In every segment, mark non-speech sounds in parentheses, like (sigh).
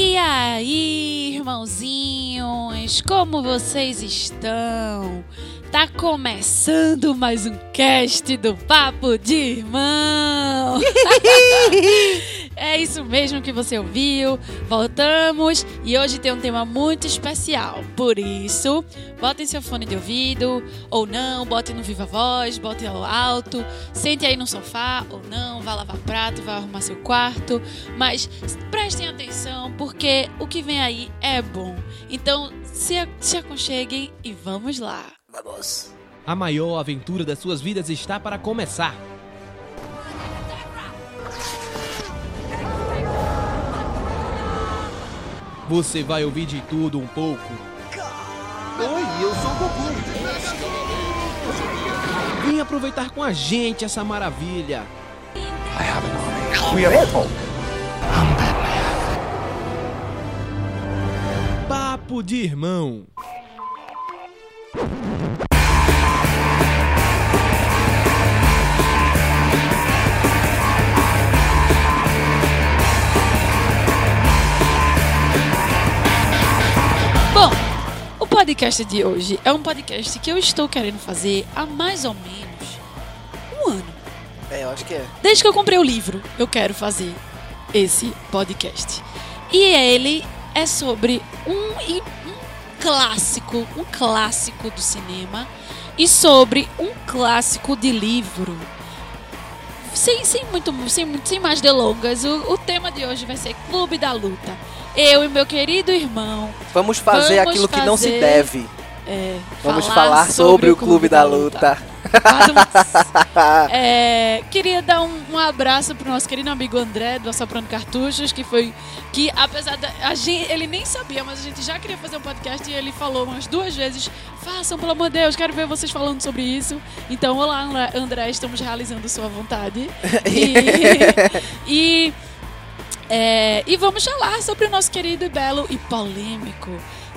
E aí, irmãozinhos, como vocês estão? Tá começando mais um cast do Papo de Irmão. (laughs) é isso mesmo que você ouviu. Voltamos e hoje tem um tema muito especial. Por isso, botem seu fone de ouvido ou não, botem no viva voz, botem ao alto, sente aí no sofá ou não, vá lavar prato, vá arrumar seu quarto, mas prestem atenção porque o que vem aí é bom. Então, se, se aconcheguem e vamos lá. Vamos. A maior aventura das suas vidas está para começar. Você vai ouvir de tudo um pouco. Oi, eu sou o Goku. Vem aproveitar com a gente essa maravilha. I have an army. We are able. Papo de irmão. Podcast de hoje é um podcast que eu estou querendo fazer há mais ou menos um ano. É, eu acho que é. Desde que eu comprei o livro, eu quero fazer esse podcast. E ele é sobre um, um clássico, um clássico do cinema e sobre um clássico de livro. Sem, sem, muito, sem, sem mais delongas, o, o tema de hoje vai ser Clube da Luta. Eu e meu querido irmão Vamos fazer Vamos aquilo que não se fazer- deve. é, Vamos falar, sobre, o Clube da Luta. Faz um- (laughs) É, queria dar um, um abraço pro nosso querido amigo André, do Assoprando Cartuchos, que foi. Que apesar da. A gente, ele nem sabia, mas a gente já queria fazer um podcast e ele falou umas duas vezes: façam, pelo amor de Deus, quero ver vocês falando sobre isso. Então, olá, André- André, estamos realizando sua vontade. (laughs) E. e é, e vamos falar sobre o nosso querido e belo e polêmico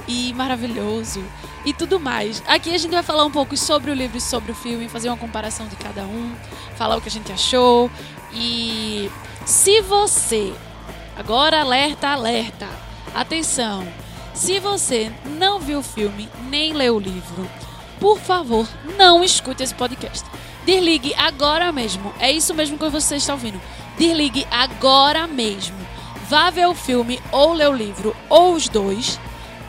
e maravilhoso e tudo mais. Aqui a gente vai falar um pouco sobre o livro e sobre o filme, fazer uma comparação de cada um, falar o que a gente achou. E se você. Agora, alerta, alerta. Atenção! Se você não viu o filme nem leu o livro, por favor, não escute esse podcast. Desligue agora mesmo. É isso mesmo que você está ouvindo. Desligue agora mesmo. Vá ver o filme ou ler o livro, ou os dois.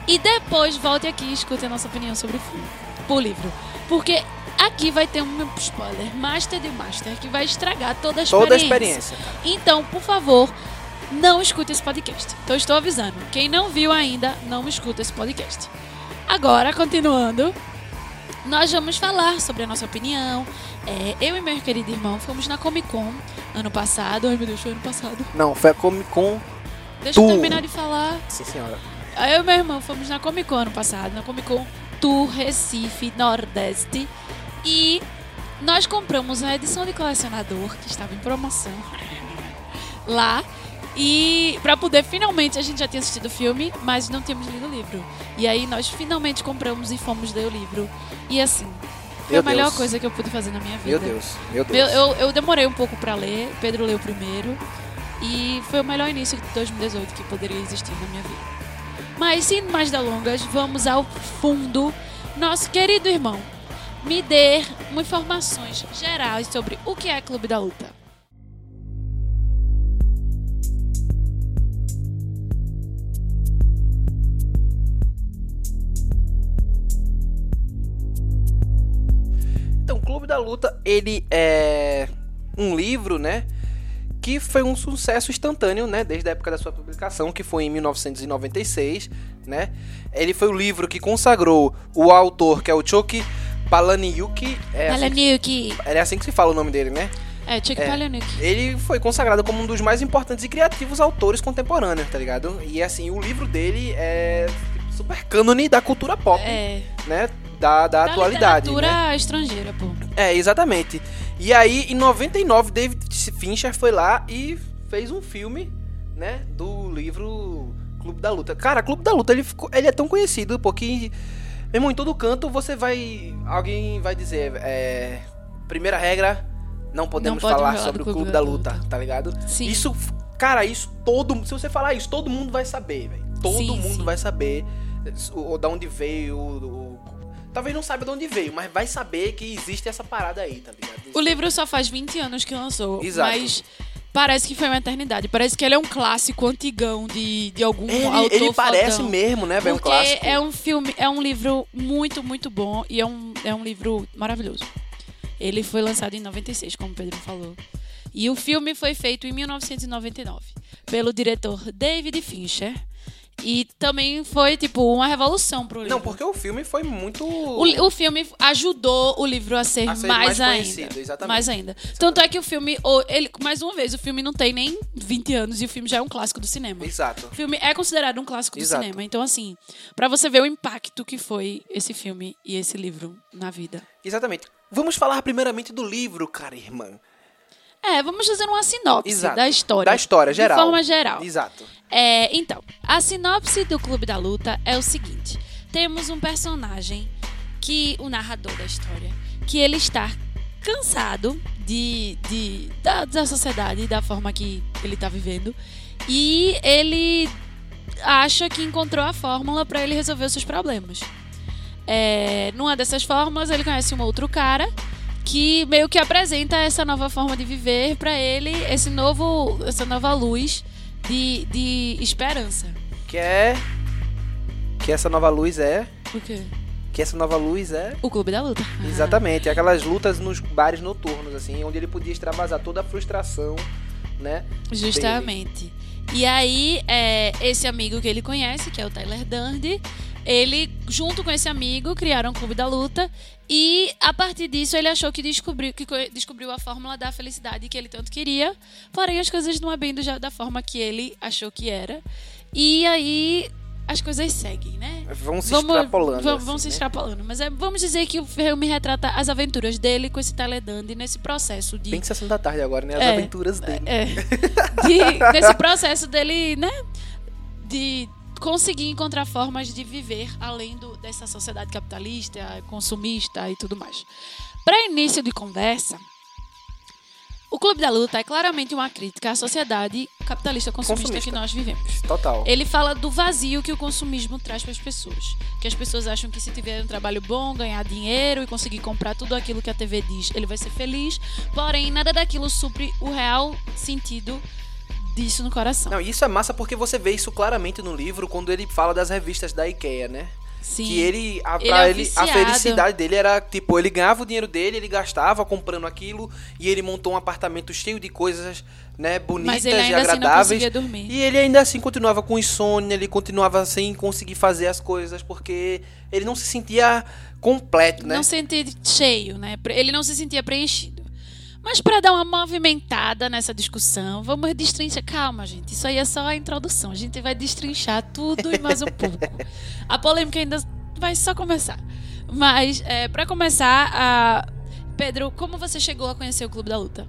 E depois volte aqui e escute a nossa opinião sobre o filme. Por livro. Porque aqui vai ter um spoiler, Master de Master, que vai estragar toda a experiência. Toda a experiência. Então, por favor, não escute esse podcast. Então, estou avisando. Quem não viu ainda, não escuta esse podcast. Agora, continuando, nós vamos falar sobre a nossa opinião. É, eu e meu querido irmão fomos na Comic Con ano passado. Ai, meu Deus, foi ano passado. Não, foi a Comic Con. Deixa eu Tu. terminar de falar. Sim, senhora. Eu e meu irmão fomos na Comic Con ano passado, na Comic Con Tour Recife Nordeste. E nós compramos a edição de colecionador, que estava em promoção, (laughs) lá. E pra poder, finalmente, a gente já tinha assistido o filme, mas não tínhamos lido o livro. E aí nós finalmente compramos e fomos ler o livro. E assim, foi Meu a melhor Deus. coisa que eu pude fazer na minha vida. Meu Deus. Meu Eu, Deus. eu, eu demorei um pouco pra ler, Pedro leu primeiro. E foi o melhor início de 2018 que poderia existir na minha vida. Mas sem mais delongas, vamos ao fundo. Nosso querido irmão, me dê informações gerais sobre o que é Clube da Luta. Da Luta, ele é um livro, né? Que foi um sucesso instantâneo, né? Desde a época da sua publicação, que foi em 1996, né? Ele foi o livro que consagrou o autor, que é o Choki Palahniuk. É assim, Palahniuk. é assim que se fala o nome dele, né? É, Chuck É. Palahniuk. Ele foi consagrado como um dos mais importantes e criativos autores contemporâneos, tá ligado? E assim, o livro dele é super cânone da cultura pop, É, né? Da, da, atualidade. literatura né? estrangeira, pô. É, exatamente. E aí, em 99, David Fincher foi lá e fez um filme, né, do livro Clube da Luta. Cara, Clube da Luta, ele, ficou, ele é tão conhecido, porque, meu irmão, em todo canto você vai, alguém vai dizer, é, primeira regra, não podemos pode falar sobre o Clube da Luta, tá ligado? Sim. Isso, Cara, isso todo Se você falar isso, todo mundo vai saber, velho. Todo Sim, mundo sim. vai saber o- da onde veio. O, o- talvez não saiba de onde veio, mas vai saber que existe essa parada aí, tá ligado? O livro só faz 20 anos que lançou, Exato. mas parece que foi uma eternidade. Parece que ele é um clássico antigão de, de algum Ele, autor ele parece fodão. mesmo, né, velho? Um Porque clássico. é um filme, é um livro muito, muito bom e é um, é um livro maravilhoso. Ele foi lançado em 96, como o Pedro falou. E o filme foi feito em 1999 pelo diretor David Fincher. E também foi, tipo, uma revolução pro livro. Não, porque o filme foi muito. O, o filme ajudou o livro a ser, A ser mais, mais ainda. exatamente. Mais ainda. Tanto é que o filme, ele, mais uma vez, o filme não tem nem 20 anos e o filme já é um clássico do cinema. Exato. O filme é considerado um clássico do Exato. cinema. Então, assim, pra você ver o impacto que foi esse filme e esse livro na vida. Exatamente. Vamos falar primeiramente do livro, cara, irmã. É, vamos fazer uma sinopse Exato. da história. Da história, geral. De forma geral. Exato. É, então, a sinopse do Clube da Luta é o seguinte: temos um personagem que, o narrador da história, que ele está cansado de, de da, da sociedade, da forma que ele está vivendo, e ele acha que encontrou a fórmula para ele resolver os seus problemas. É, numa dessas formas, ele conhece um outro cara que meio que apresenta essa nova forma de viver para ele, esse novo, essa nova luz de, de esperança. Que é. Que essa nova luz é. O quê? Que essa nova luz é. O Clube da Luta. Exatamente. Aquelas lutas nos bares noturnos, assim, onde ele podia extravasar toda a frustração, né? Justamente. E aí, é, esse amigo que ele conhece, que é o Tyler Durden, ele, junto com esse amigo, criaram o Clube da Luta. E a partir disso, ele achou que descobriu, que co- descobriu a fórmula da felicidade que ele tanto queria. Porém, as coisas não é bem do, da forma que ele achou que era. E aí, as coisas seguem, né? Vão se extrapolando. Vão, assim, vão se né? extrapolando. Mas é, vamos dizer que o filme retrata as aventuras dele com esse Tyler Durden nesse processo de Bem de sessão da tarde agora, né? As É. aventuras dele. é, (laughs) de- nesse processo dele, né? De conseguir encontrar formas de viver além do, dessa sociedade capitalista, consumista e tudo mais. Para início de conversa, o Clube da Luta é claramente uma crítica à sociedade capitalista consumista, Consumista. que nós vivemos. Total. Ele fala do vazio que o consumismo traz para as pessoas. Que as pessoas acham que se tiver um trabalho bom, ganhar dinheiro e conseguir comprar tudo aquilo que a TV diz, ele vai ser feliz. Porém, nada daquilo supre o real sentido disso no coração. Não, isso é massa porque você vê isso claramente no livro quando ele fala das revistas da IKEA, né? Sim. Que ele, a, Ele é ele, a felicidade dele era, tipo, ele ganhava o dinheiro dele, ele gastava comprando aquilo e ele montou um apartamento cheio de coisas, né, bonitas e assim agradáveis. dormir. e ele ainda assim continuava com insônia, ele continuava sem conseguir fazer as coisas porque ele não se sentia completo, né? Não sentia cheio, né? Ele não se sentia preenchido. Mas para dar uma movimentada nessa discussão, vamos destrinchar. Calma, gente. Isso aí é só a introdução. A gente vai destrinchar tudo e mais um (laughs) pouco. A polêmica ainda vai só começar. Mas, é, para começar, a... Pedro, como você chegou a conhecer o Clube da Luta?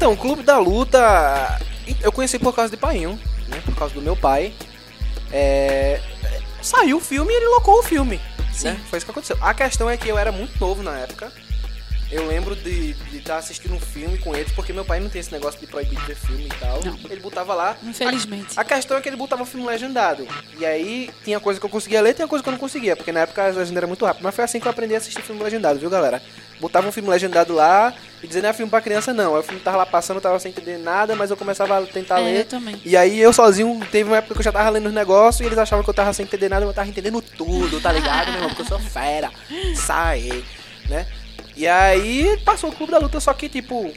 Então, o Clube da Luta, eu conheci por causa de Painho, né? Por causa do meu pai. É, Saiu o filme e ele locou o filme. Sim. Né? Foi isso que aconteceu. A questão é que eu era muito novo na época. Eu lembro de estar assistindo um filme com eles, porque meu pai não tem esse negócio de proibir de ver filme e tal. Não. Ele botava lá. Infelizmente. A questão é que ele botava o filme legendado. E aí tinha coisa que eu conseguia ler, tinha coisa que eu não conseguia, porque na época a legenda era muito rápida. Mas foi assim que eu aprendi a assistir filme legendado, viu, galera? Botava um filme legendado lá e dizendo não é filme pra criança, não. Aí o filme tava lá passando, eu tava sem entender nada, mas eu começava a tentar É, eu ler. também. E aí eu sozinho, teve uma época que eu já tava lendo os negócios e eles achavam que eu tava sem entender nada, mas eu tava entendendo tudo, tá ligado, meu irmão? Porque eu sou fera. Sai, né? E aí passou o Clube da Luta, só que, tipo,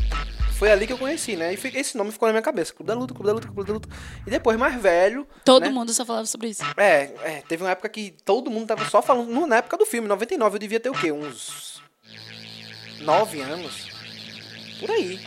foi ali que eu conheci, né? E esse nome ficou na minha cabeça. Clube da Luta, Clube da Luta, Clube da Luta. E depois, mais velho. Todo né? mundo só falava sobre isso. É, é, teve uma época que todo mundo tava só falando. Na época do filme, 99, eu devia ter o quê? Uns. 9 anos? Por aí.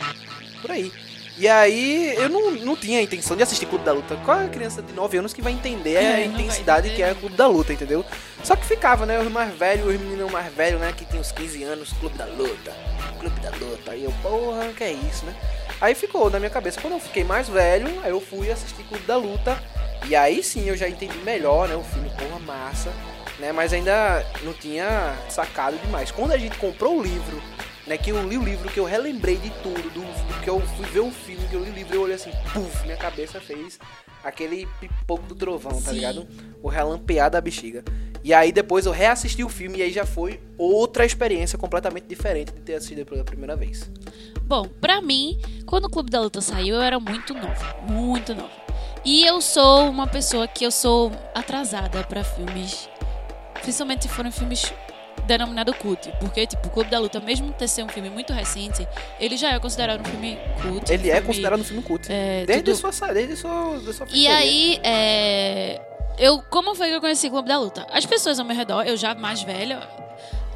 Por aí. E aí, eu não, não tinha a intenção de assistir Clube da Luta. Qual é a criança de 9 anos que vai entender É, a (laughs) intensidade que é Clube da Luta, entendeu? Só que ficava, né? Os mais velhos, os meninos mais velhos, né? Que tinham uns 15 anos, Clube da Luta, Clube da Luta. Aí eu, porra, que é isso, né? Aí ficou na minha cabeça. Quando eu fiquei mais velho, aí eu fui assistir Clube da Luta. E aí sim eu já entendi melhor, né? O filme, porra, massa. Né? Mas ainda não tinha sacado demais. Quando a gente comprou o livro, né? Que eu li o livro, que eu relembrei de tudo, do, do que eu fui ver o filme, que eu li o livro, eu olhei assim, puf, minha cabeça fez aquele pipoco do trovão, tá Sim. ligado? O relampear da bexiga. E aí depois eu reassisti o filme e aí já foi outra experiência completamente diferente de ter assistido pela primeira vez. Bom, pra mim, quando o Clube da Luta saiu, eu era muito nova. Muito nova. E eu sou uma pessoa que eu sou atrasada pra filmes. Principalmente se forem filmes denominado cult. Porque, tipo, o Clube da Luta, mesmo ter sido um filme muito recente, ele já é considerado um filme cult. Ele um é filme- considerado um filme cult. é, desde, tudo- sua, desde sua, da sua E aí, é... Eu, como foi que eu conheci o Clube da Luta? As pessoas ao meu redor, eu já mais velha,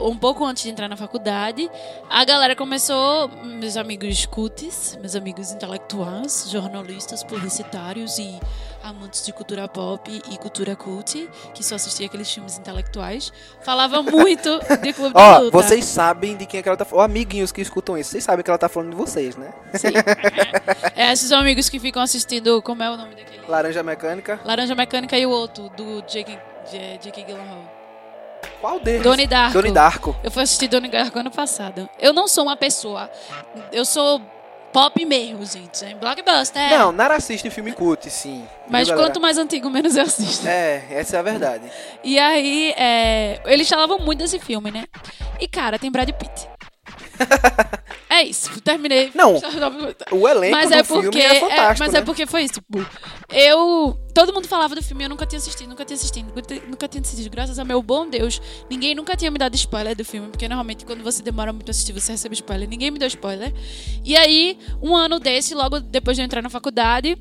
um pouco antes de entrar na faculdade, a galera começou, meus amigos cults, meus amigos intelectuais, jornalistas, publicitários e amantes de cultura pop e cultura cult, que só assistia aqueles filmes intelectuais, falava (laughs) muito de Clube Ó, Luta. vocês sabem de quem é que ela tá falando. Amiguinhos que escutam isso, vocês sabem que ela tá falando de vocês, né? Sim. (laughs) É, esses amigos que ficam assistindo, como é o nome daquele? Laranja Mecânica. Laranja Mecânica e o outro, do Jake, Jake Gyllenhaal. Qual deles? Donnie Darko. Donnie Darko. Eu fui assistir Donnie Darko ano passado. Eu não sou uma pessoa. Eu sou pop mesmo, gente. É blockbuster. é. Não, Nara assiste filme cult, sim. Mas Viu, quanto mais antigo, menos eu assisto. É, essa é a verdade. E aí, é, eles falavam muito desse filme, né? E, cara, tem Brad Pitt. (laughs) é isso, terminei. Não, O elenco Mas do é filme porque. é é, fantástico, mas né? é porque foi isso, tipo. Eu. Todo mundo falava do filme, eu nunca tinha assistido, nunca tinha assistido, nunca, ti- nunca tinha assistido. Graças a meu bom Deus, ninguém nunca tinha me dado spoiler do filme, porque normalmente quando você demora muito a assistir, você recebe spoiler. Ninguém me deu spoiler. E aí, um ano desse, logo depois de eu entrar na faculdade,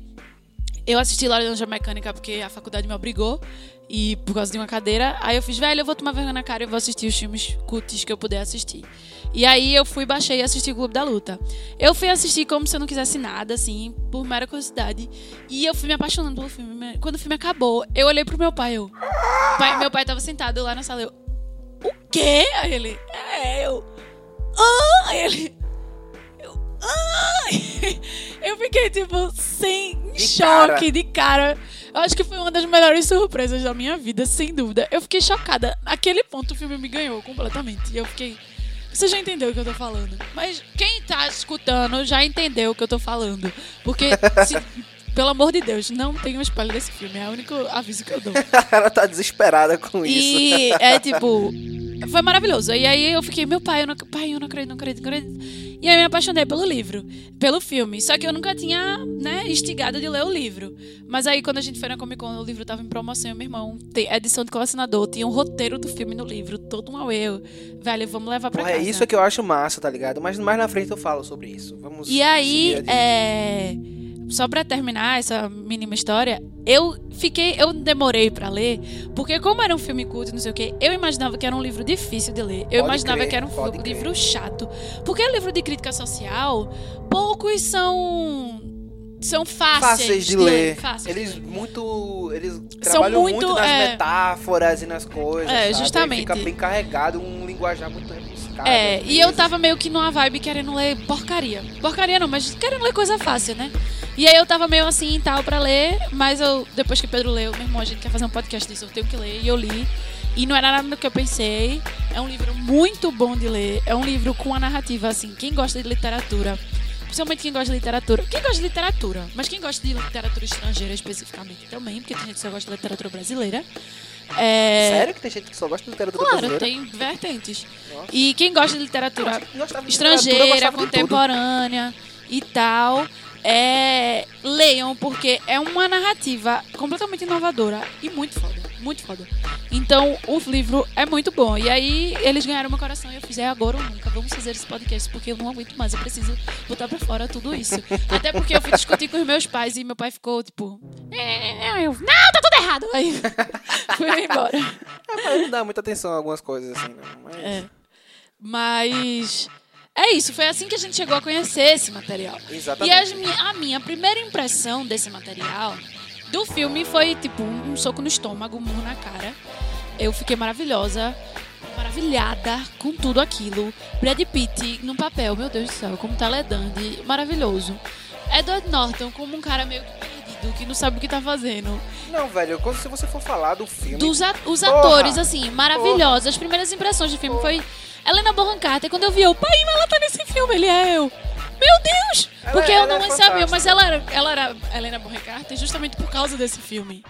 eu assisti Laranja Mecânica porque a faculdade me obrigou. E por causa de uma cadeira. Aí eu fiz, velho, eu vou tomar vergonha na cara e vou assistir os filmes cults que eu puder assistir. E aí eu fui, baixei e assisti o Clube da Luta. Eu fui assistir como se eu não quisesse nada, assim, por mera curiosidade. E eu fui me apaixonando pelo filme. Quando o filme acabou, eu olhei pro meu pai, eu. Pai, meu pai tava sentado lá na sala, eu. O quê? Aí ele. É, eu. Ah! Aí ele. Eu. Ah! (laughs) Eu fiquei, tipo, sem De choque, cara. de cara. Eu acho que foi uma das melhores surpresas da minha vida, sem dúvida. Eu fiquei chocada. Naquele ponto o filme me ganhou completamente. E eu fiquei. Você já entendeu o que eu tô falando. Mas quem tá escutando já entendeu o que eu tô falando. Porque, se- pelo amor de Deus, não tem um spoiler desse filme. É o único aviso que eu dou. (laughs) Ela tá desesperada com isso. E é tipo. Foi maravilhoso. E aí eu fiquei, meu pai, eu não, pai, eu não acredito, não acredito, não acredito. E aí eu me apaixonei pelo livro, pelo filme. Só que eu nunca tinha, né, instigado de ler o livro. Mas aí quando a gente foi na Comic Con, o livro tava em promoção, e meu irmão, tem edição de colecionador, tinha um roteiro do filme no livro, todo um auê. Eu, Velho, vamos levar pra Porra, é casa. isso que eu acho massa, tá ligado? Mas mais na frente eu falo sobre isso. Vamos E aí, é, só pra terminar essa mínima história, eu fiquei, eu demorei pra ler, porque como era um filme culto, não sei o quê, eu imaginava que era um livro difícil de ler. Eu Pode imaginava crer, que era um crer. livro chato, porque livro de crítica social, poucos são são fáceis, fáceis de ler. fáceis de Eles ler. muito. Eles trabalham muito, muito, nas é. metáforas e nas coisas. É, sabe? Aí justamente. Fica bem carregado, um linguajar muito É, às e eu tava meio que numa vibe querendo ler porcaria. Porcaria não, mas querendo ler coisa fácil, né? E aí eu tava meio assim e tal pra ler, mas eu, depois que Pedro leu, meu irmão, a gente quer fazer um podcast disso, eu tenho que ler, e eu li. E não era nada do que eu pensei. É um livro muito bom de ler. É um livro com a narrativa, assim, quem gosta de literatura, principalmente quem gosta de literatura. Quem gosta de literatura, mas quem gosta de literatura estrangeira especificamente também, porque tem gente que só gosta de literatura brasileira. É, Sério que tem gente que só gosta de literatura Claro, brasileira? tem vertentes. Nossa. E quem gosta de literatura Eu gostava de literatura, estrangeira, contemporânea e tal, é, leiam, porque é uma narrativa completamente inovadora e muito foda. Muito foda. Então, o livro é muito bom. E aí, eles ganharam meu coração e eu fiz, é agora ou nunca. Vamos fazer esse podcast, porque eu não aguento mais. Eu preciso botar pra fora tudo isso. (laughs) Até porque eu fui discutir com os meus pais e meu pai ficou, tipo... "É", Eu, não, tá tudo errado. Aí, (laughs) fui embora. É, não dá muita atenção a algumas coisas assim, não. Mas... É. Mas É isso, foi assim que a gente chegou a conhecer esse material. Exatamente. E mi- a minha primeira impressão desse material, do filme, foi tipo um, soco no estômago, um murro na cara. Eu fiquei maravilhosa, maravilhada com tudo aquilo. Brad Pitt no papel, meu Deus do céu, como Teledande, maravilhoso. Edward Norton como um cara meio que que não sabe o que tá fazendo. Não, velho, quando se você for falar do filme. Dos os Porra! atores, assim, maravilhosos. As primeiras impressões do filme foi Helena Bonham Carter. Quando eu vi eu, pai, mas ela tá nesse filme, ele é eu. Meu Deus! Ela- Porque eu ela não é sabia, mas ela era, ela era Helena Bonham Carter justamente por causa desse filme.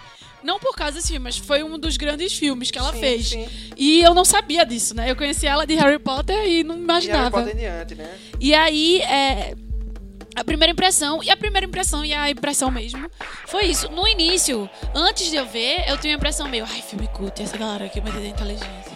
Não por causa desse filme, mas foi um dos grandes filmes que ela Sim, fez. sim. E eu não sabia disso, né? Eu conheci ela de Harry Potter e não E Harry imaginava. Potter em diante, né? E aí, é, a primeira impressão, e a primeira impressão e a impressão mesmo, foi isso. No início, antes de eu ver, eu tinha a impressão meio, ai, filme cult, essa galera aqui é muito inteligente.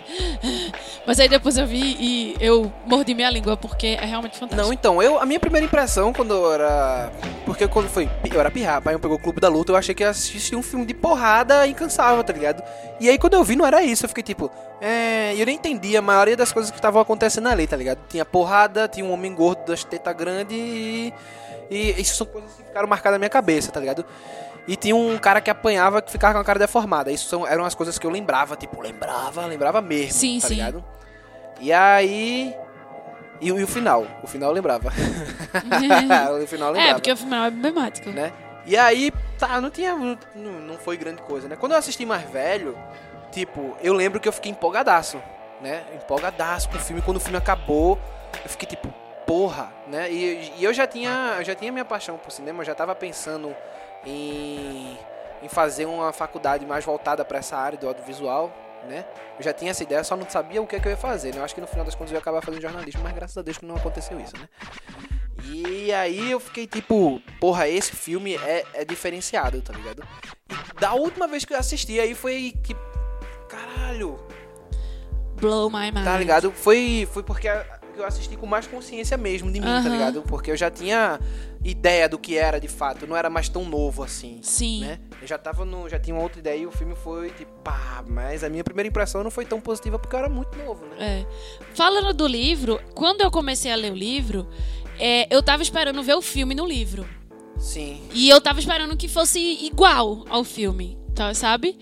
Mas aí depois eu vi e eu mordi minha língua, porque é realmente fantástico. Não, então, eu, a minha primeira impressão quando eu era. Porque quando foi. Eu era pirrapa, aí eu pegou o Clube da Luta, eu achei que ia assistir um filme de porrada incansável, tá ligado? E aí quando eu vi, não era isso, eu fiquei tipo. É. Eu nem entendi a maioria das coisas que estavam acontecendo ali, tá ligado? Tinha porrada, tinha um homem gordo das tetas grandes e. E isso são coisas que ficaram marcadas na minha cabeça, tá ligado? E tinha um cara que apanhava que ficava com a cara deformada. Isso são, eram as coisas que eu lembrava, tipo, lembrava, lembrava mesmo, Sim, tá sim. ligado? E aí. E, o- e o final? O final eu lembrava. (laughs) o final eu lembrava. é, porque o filme é emblemático. Né? E aí, tá, não tinha. Não, não foi grande coisa, né? Quando eu assisti mais velho, tipo, eu lembro que eu fiquei empolgadaço, né? Empolgadaço com o filme. Quando o filme acabou, eu fiquei tipo, porra, né? E, e eu já tinha, eu já tinha minha paixão por cinema, eu já tava pensando em, em fazer uma faculdade mais voltada pra essa área do audiovisual, né? Eu já tinha essa ideia, só não sabia o que, é que eu ia fazer, né? Eu acho que no final das contas eu ia acabar fazendo jornalismo, mas graças a Deus que não aconteceu isso, né? E aí eu fiquei tipo, porra, esse filme é, é diferenciado, tá ligado? E da última vez que eu assisti, aí foi que. Caralho, Blow my mind. tá ligado? Foi, foi porque a- que eu assisti com mais consciência mesmo de mim, tá Aham. ligado? Porque eu já tinha ideia do que era de fato, não era mais tão novo assim. Sim. Né? Eu já tava no. Já tinha uma outra ideia e o filme foi tipo, pá, mas a minha primeira impressão não foi tão positiva porque eu era muito novo, né? É. Falando do livro, quando eu comecei a ler o livro, é, eu tava esperando ver o filme no livro. Sim. E eu tava esperando que fosse igual ao filme, tá, sabe?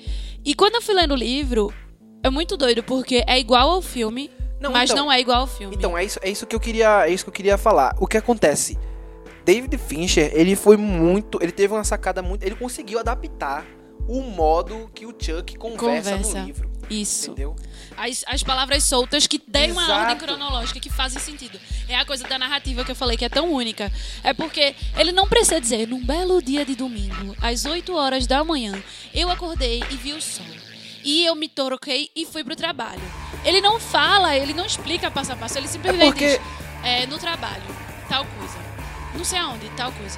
E quando eu fui lendo o livro, é muito doido, porque é igual ao filme, Não, mas então- não é igual ao filme. Então, é isso, é isso que eu queria, é isso que eu queria falar. O que acontece? David Fincher, ele foi muito, ele teve uma sacada muito, ele conseguiu adaptar o modo que o Chuck conversa, Conversa. no livro, Isso. entendeu? As, as palavras soltas que têm uma ordem cronológica que fazem sentido. É a coisa da narrativa que eu falei que é tão única. É porque ele não precisa dizer, num belo dia de domingo, às 8 horas da manhã, eu acordei e vi o sol. E eu me troquei e fui pro trabalho. Ele não fala, ele não explica passo a passo, ele simplesmente É porque- diz, é, no trabalho, tal coisa. Não sei aonde, tal coisa.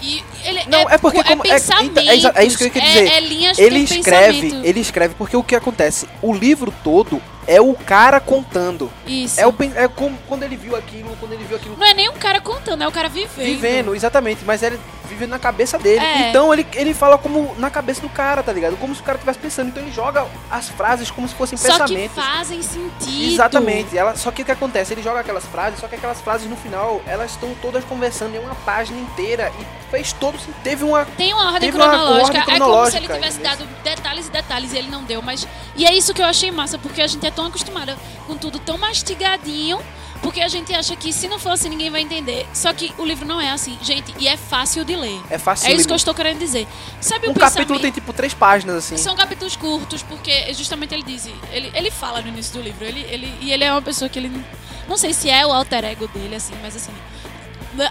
E ele Não, é porque como- é- então, é é isso que eu queria é- dizer. É, linhas Ele escreve, ele escreve porque o que acontece? O livro todo é o cara contando. Isso. É o é como quando ele viu aquilo, quando ele viu aquilo Não é nem um cara contando, é o cara vivendo. vivendo, exatamente, mas ele vive na cabeça dele. É. Então ele, ele fala como na cabeça do cara, tá ligado? Como se o cara estivesse pensando. Então ele joga as frases como se fossem Só que pensamentos. fazem sentido. Exatamente. Ela, só que o que acontece? Ele joga aquelas frases, só que aquelas frases no final, elas estão todas conversando em uma página inteira e fez todo sentido. Teve uma. Tem uma ordem Teve uma cronológica. ordem é como se cronológica, ele tivesse dado detalhes e detalhes e ele não deu, mas. E é isso que eu achei massa, porque a gente é tão acostumada com tudo tão mastigadinho. Porque a gente acha que se não for assim ninguém vai entender. Só que o livro não é assim, gente, e é fácil de ler. É fácil. É isso que eu estou querendo dizer. Sabe Um o capítulo tem tipo três páginas assim. São capítulos curtos, porque justamente ele diz. Ele, ele fala no início do livro. Ele, ele, e ele é uma pessoa que ele. não- sei se é o alter ego dele, assim, mas assim.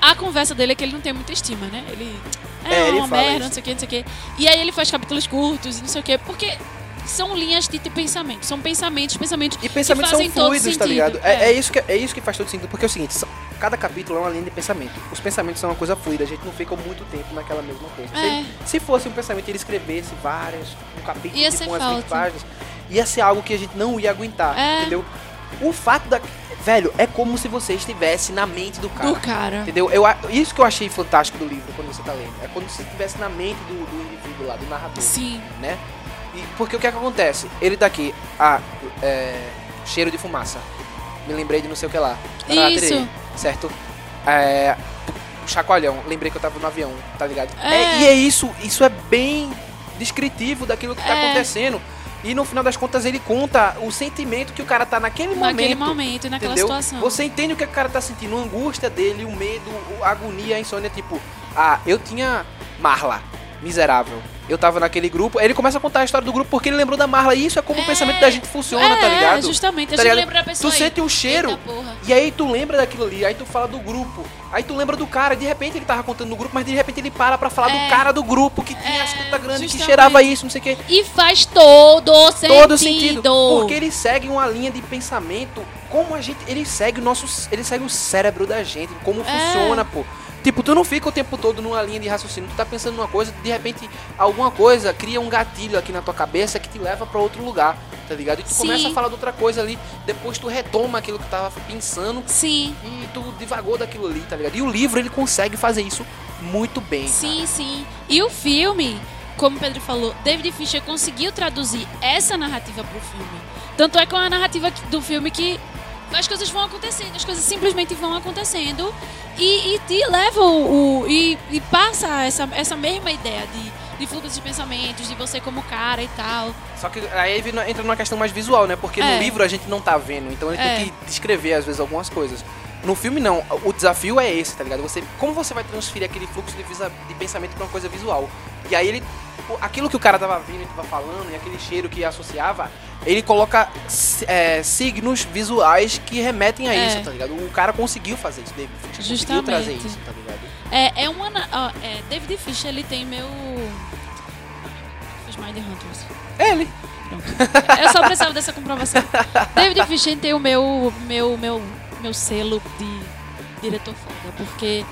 A conversa dele é que ele não tem muita estima, né? Ele. É, É, ele uma merda, isso. não sei o que, não sei o que. E aí ele faz capítulos curtos e não sei o que, porque são linhas de pensamento. São pensamentos, pensamentos. E pensamentos que são fazem todo fluidos, tá ligado? É, É. é isso que, é isso que faz todo sentido. Porque é o seguinte, são- cada capítulo é uma linha de pensamento. Os pensamentos são uma coisa fluida, a gente não fica muito tempo naquela mesma coisa. Se, É. ele- se fosse um pensamento ele escrevesse várias, um capítulo Ia tipo, umas 20 falta. páginas, ia ser algo que a gente não ia aguentar, É. entendeu? O fato da. Velho, é como se você estivesse na mente do cara. Do cara. Entendeu? Eu, isso que eu achei fantástico do livro quando você tá lendo. É quando você estivesse na mente do, do indivíduo lá, do narrador Sim. né? E porque o que é que acontece? Ele tá aqui, ah, é, cheiro de fumaça. Me lembrei de não sei o que lá. Tarará, Isso. tererê. certo? É, chacoalhão, lembrei que eu tava no avião, tá ligado? É. É, e é isso, isso é bem descritivo daquilo que tá É. acontecendo. E no final das contas ele conta o sentimento que o cara tá naquele momento. Naquele momento e naquela entendeu? situação. Você entende o que o cara tá sentindo, a angústia dele, o medo, a agonia, a insônia, tipo, ah, eu tinha Marla, miserável. Eu tava naquele grupo, aí ele começa a contar a história do grupo porque ele lembrou da Marla. E isso é como o É. pensamento da gente funciona, é, tá ligado? justamente. A Tá gente ligado? lembra da pessoa Tu aí. sente um cheiro, e aí tu lembra daquilo ali, aí tu fala do grupo. Aí tu lembra do cara, de repente ele tava contando no grupo, mas de repente ele para pra falar É. do cara do grupo que tinha É, as tetas grandes, que justamente. cheirava isso, não sei o quê. E faz todo sentido. Todo sentido. Porque ele segue uma linha de pensamento, como a gente. Ele segue o nosso. Ele segue o cérebro da gente, como É. funciona, pô. Tipo, tu não fica o tempo todo numa linha de raciocínio, tu tá pensando numa coisa, de repente alguma coisa cria um gatilho aqui na tua cabeça que te leva pra outro lugar, tá ligado? E tu Sim. começa a falar de outra coisa ali, depois tu retoma aquilo que tu tava pensando Sim, e tu divagou daquilo ali, tá ligado? E o livro ele consegue fazer isso muito bem. sim, sim. E o filme, como o Pedro falou, David Fincher conseguiu traduzir essa narrativa pro filme. Tanto é com a narrativa que- do filme que as coisas vão acontecendo, as coisas simplesmente vão acontecendo e, e te leva o, o- e, e passa essa, essa mesma ideia de, de fluxo de pensamentos, de você como cara e tal. Só que aí entra numa questão mais visual, né? Porque É. no livro a gente não tá vendo, então ele É. tem que descrever às vezes algumas coisas. No filme não, o desafio é esse, tá ligado? Você, como você vai transferir aquele fluxo de, visa- de pensamento pra uma coisa visual? E aí ele, aquilo que o cara tava vendo e tava falando, e aquele cheiro que associava, ele coloca é, signos visuais que remetem a É. isso, tá ligado? O cara conseguiu fazer isso, David Fincher conseguiu Justamente. trazer isso, tá ligado? É, é uma. ó, é, David Fincher, ele tem meu. Fiz Mind Hunters. Ele. Eu só precisava dessa comprovação. (laughs) David Fincher tem o meu, meu, meu, meu selo de diretor foda, porque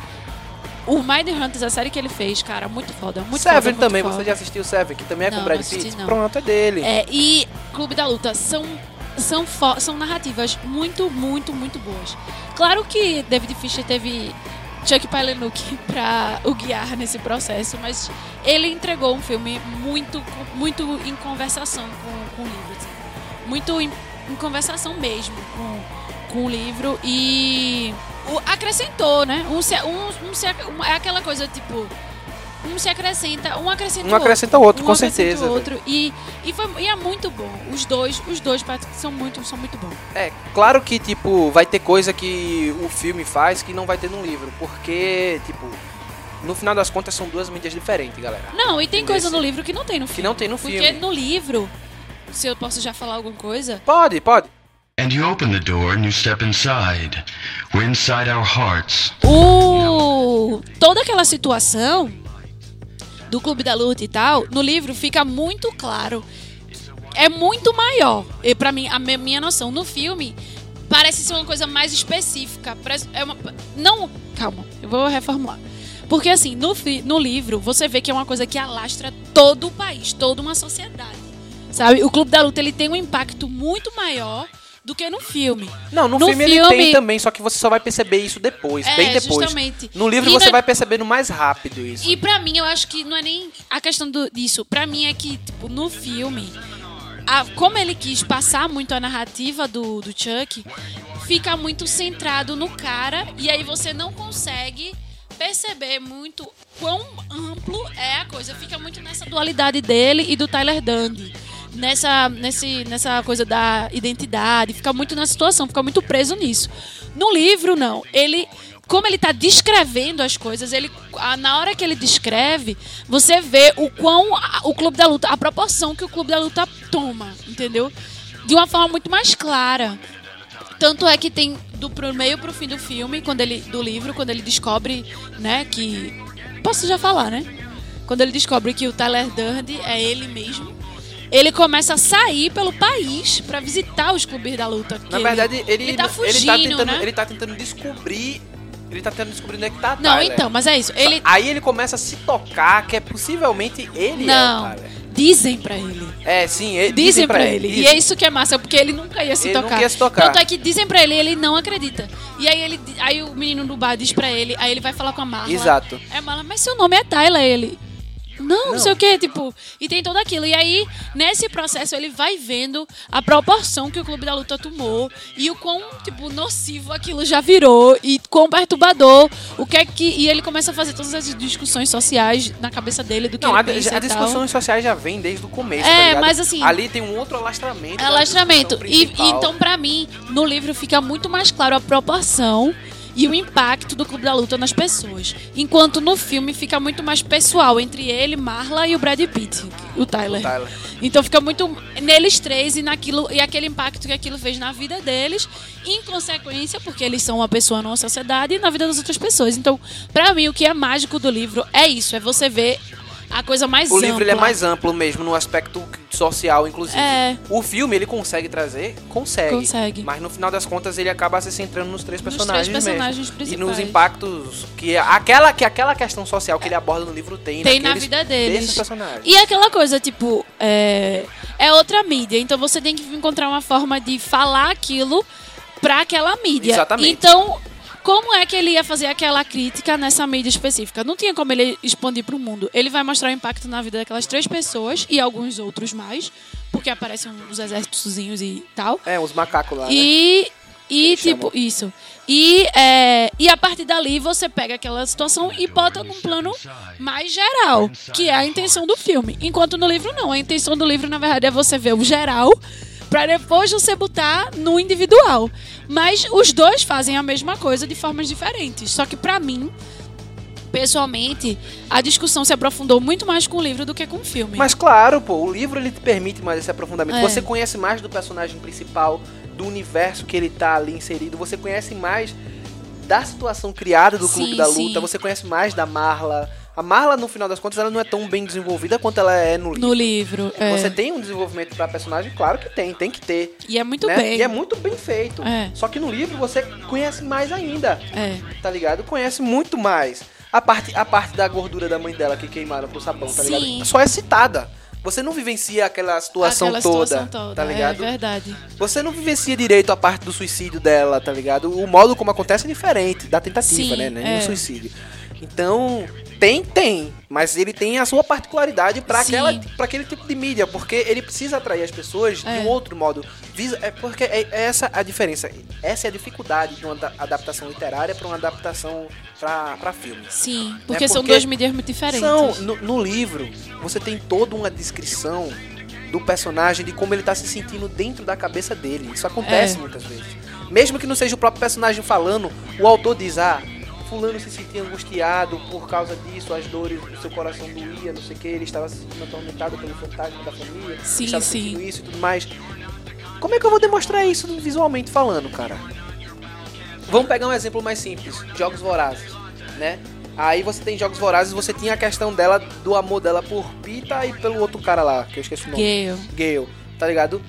o Mind Hunters, a série que ele fez, cara, muito foda. Muito foda, Seven muito também, foda. você já assistiu Seven, que também é com Não, o Brad Pitt? Pronto, é dele. É, e Clube da Luta são, são, são narrativas muito, muito, muito boas. Claro que David Fincher teve Chuck Palahniuk (laughs) pra o guiar nesse processo, mas ele entregou um filme muito, muito em conversação com, com o livro. assim. Muito em, em conversação mesmo com, com o livro e o- acrescentou, né? Um, se- um, um se um- é aquela coisa tipo. Um se acrescenta, um acrescenta Um o outro. acrescenta o outro, Um com certeza. o outro. E, e, foi, e é muito bom. Os dois, os dois partes são muito, são muito bons. É, claro que, tipo, vai ter coisa que o filme faz que não vai ter no livro, porque, tipo, no final das contas são duas mídias diferentes, galera. Não, e tem Entendeu? coisa no livro que não tem no Que filme. não tem no Porque filme. no livro, se eu posso já falar alguma coisa, Pode, pode. And you open the door and you step inside. We're inside our hearts. o toda aquela situação do Clube da Luta e tal, no livro fica muito claro. É muito maior. E para mim, a mi- minha noção no filme parece ser uma coisa mais específica. É uma, não, calma, eu vou reformular. Porque assim, no, no livro, você vê que é uma coisa que alastra todo o país, toda uma sociedade. Sabe? O Clube da Luta ele tem um impacto muito maior do que no filme. Não, no, No filme, ele filme- tem também, só que você só vai perceber isso depois, É, bem depois. justamente. No livro E você na- vai percebendo mais rápido isso. E pra mim, eu acho que não é nem a questão do- disso. Pra mim é que, tipo, no filme, a- como ele quis passar muito a narrativa do, do Chuck, fica muito centrado no cara e aí você não consegue perceber muito quão amplo é a coisa. Fica muito nessa dualidade dele e do Tyler Dundy. Nessa, nesse, nessa coisa da identidade, fica muito na situação, fica muito preso nisso. No livro, não. Ele, como ele tá descrevendo as coisas, ele, na hora que ele descreve, você vê o quão o Clube da Luta, a proporção que o Clube da Luta toma, entendeu? De uma forma muito mais clara. Tanto é que tem do pro meio pro fim do filme, quando ele do livro, quando ele descobre, né, que posso já falar, né? Quando ele descobre que o Tyler Durden é ele mesmo, ele começa a sair pelo país pra visitar os clubes da luta. Na ele- verdade, ele, ele tá ele fugindo, tá tentando, né? ele tá tentando descobrir. Ele tá tentando descobrir onde é que tá a Não, Tyler. então, mas é isso. Ele Aí ele começa a se tocar que é possivelmente ele não é o Tyler. dizem pra ele. É, sim, ele, Dizem pra ele. E é isso que é massa, porque ele nunca ia se Ele tocar. nunca ia se tocar. Tanto é que dizem pra ele e ele não acredita. E aí ele aí o menino do bar diz pra ele, aí ele vai falar com a Marla. Exato. É Marla, mas seu nome é Tyler, ele. Não, não, sei o que, tipo, e tem tudo aquilo. E aí, nesse processo, ele vai vendo a proporção que o Clube da Luta tomou e o quão, tipo, nocivo aquilo já virou e quão perturbador, o que é que. E ele começa a fazer todas as discussões sociais na cabeça dele do que Não, ele a, pensa a e tal. discussões sociais já vem desde o começo. É, tá mas assim- Ali tem um outro alastramento. Alastramento. E, principal. então, pra mim, no livro fica muito mais claro a proporção e o impacto do Clube da Luta nas pessoas. Enquanto no filme fica muito mais pessoal entre ele, Marla e o Brad Pitt, o Tyler. Tyler. Então fica muito neles três e naquilo e aquele impacto que aquilo fez na vida deles, em consequência, porque eles são uma pessoa numa sociedade e na vida das outras pessoas. Então, pra mim, o que é mágico do livro é isso, é você ver a coisa mais O ampla. livro ele é mais amplo mesmo, no aspecto social, inclusive. É. O filme, ele consegue trazer? Consegue. Consegue. Mas no final das contas, ele acaba se centrando nos três Nos personagens três personagens mesmo. E nos principais. impactos que aquela, que aquela questão social que ele aborda no livro tem. Tem na vida deles. Desses personagens. E aquela coisa, tipo, é, é outra mídia. Então você tem que encontrar uma forma de falar aquilo pra aquela mídia. Exatamente. Então, como é que ele ia fazer aquela crítica nessa mídia específica? Não tinha como ele expandir pro mundo. Ele vai mostrar o impacto na vida daquelas três pessoas e alguns outros mais, porque aparecem os exércitozinhos e tal. É, os macacos lá. né? E, e Eles tipo, chamam. isso. E, é, e a partir dali você pega aquela situação e bota num plano mais geral, que é a intenção do filme. Enquanto no livro não. A intenção do livro, na verdade, é você ver o geral pra depois você botar no individual. Mas os dois fazem a mesma coisa de formas diferentes. Só que pra mim, pessoalmente, a discussão se aprofundou muito mais com o livro do que com o filme. Mas claro, pô, o livro ele te permite mais esse aprofundamento. É. Você conhece mais do personagem principal, do universo que ele tá ali inserido, você conhece mais da situação criada do Clube Sim, da sim. Luta, você conhece mais da Marla. A Marla, no final das contas, ela não é tão bem desenvolvida quanto ela é no livro. no livro. é. Você tem um desenvolvimento pra personagem? Claro que tem, tem que ter. E é muito né? bem. E é muito bem feito. É. Só que no livro você conhece mais ainda, É. tá ligado? Conhece muito mais. A parte, a parte da gordura da mãe dela que queimaram pro sabão, tá Sim. ligado? Só é citada. Você não vivencia aquela situação, Aquela toda, situação toda, tá ligado? É verdade. Você não vivencia direito a parte do suicídio dela, tá ligado? O modo como acontece é diferente da tentativa, Sim, né? É é. um suicídio. Então, tem, tem. Mas ele tem a sua particularidade pra aquele tipo de mídia, porque ele precisa atrair as pessoas É. de um outro modo. É porque é, é essa a diferença. Essa é a dificuldade de uma da- adaptação literária pra uma adaptação pra filme. Sim, porque, É são porque duas mídias muito diferentes. São, no, no livro, você tem toda uma descrição do personagem, de como ele tá se sentindo dentro da cabeça dele. Isso acontece É. muitas vezes. Mesmo que não seja o próprio personagem falando, o autor diz, ah, fulano se sentia angustiado por causa disso, as dores do seu coração doía, não sei o que, ele estava se sentindo atormentado pelo fantasma da família, Sim, estava sim. isso e tudo mais. Como é que eu vou demonstrar isso visualmente falando, cara? Vamos pegar um exemplo mais simples, Jogos Vorazes, né? Aí você tem Jogos Vorazes, você tinha a questão dela, do amor dela por Pita e pelo outro cara lá, que eu esqueci o nome. Gale. Gale, tá ligado?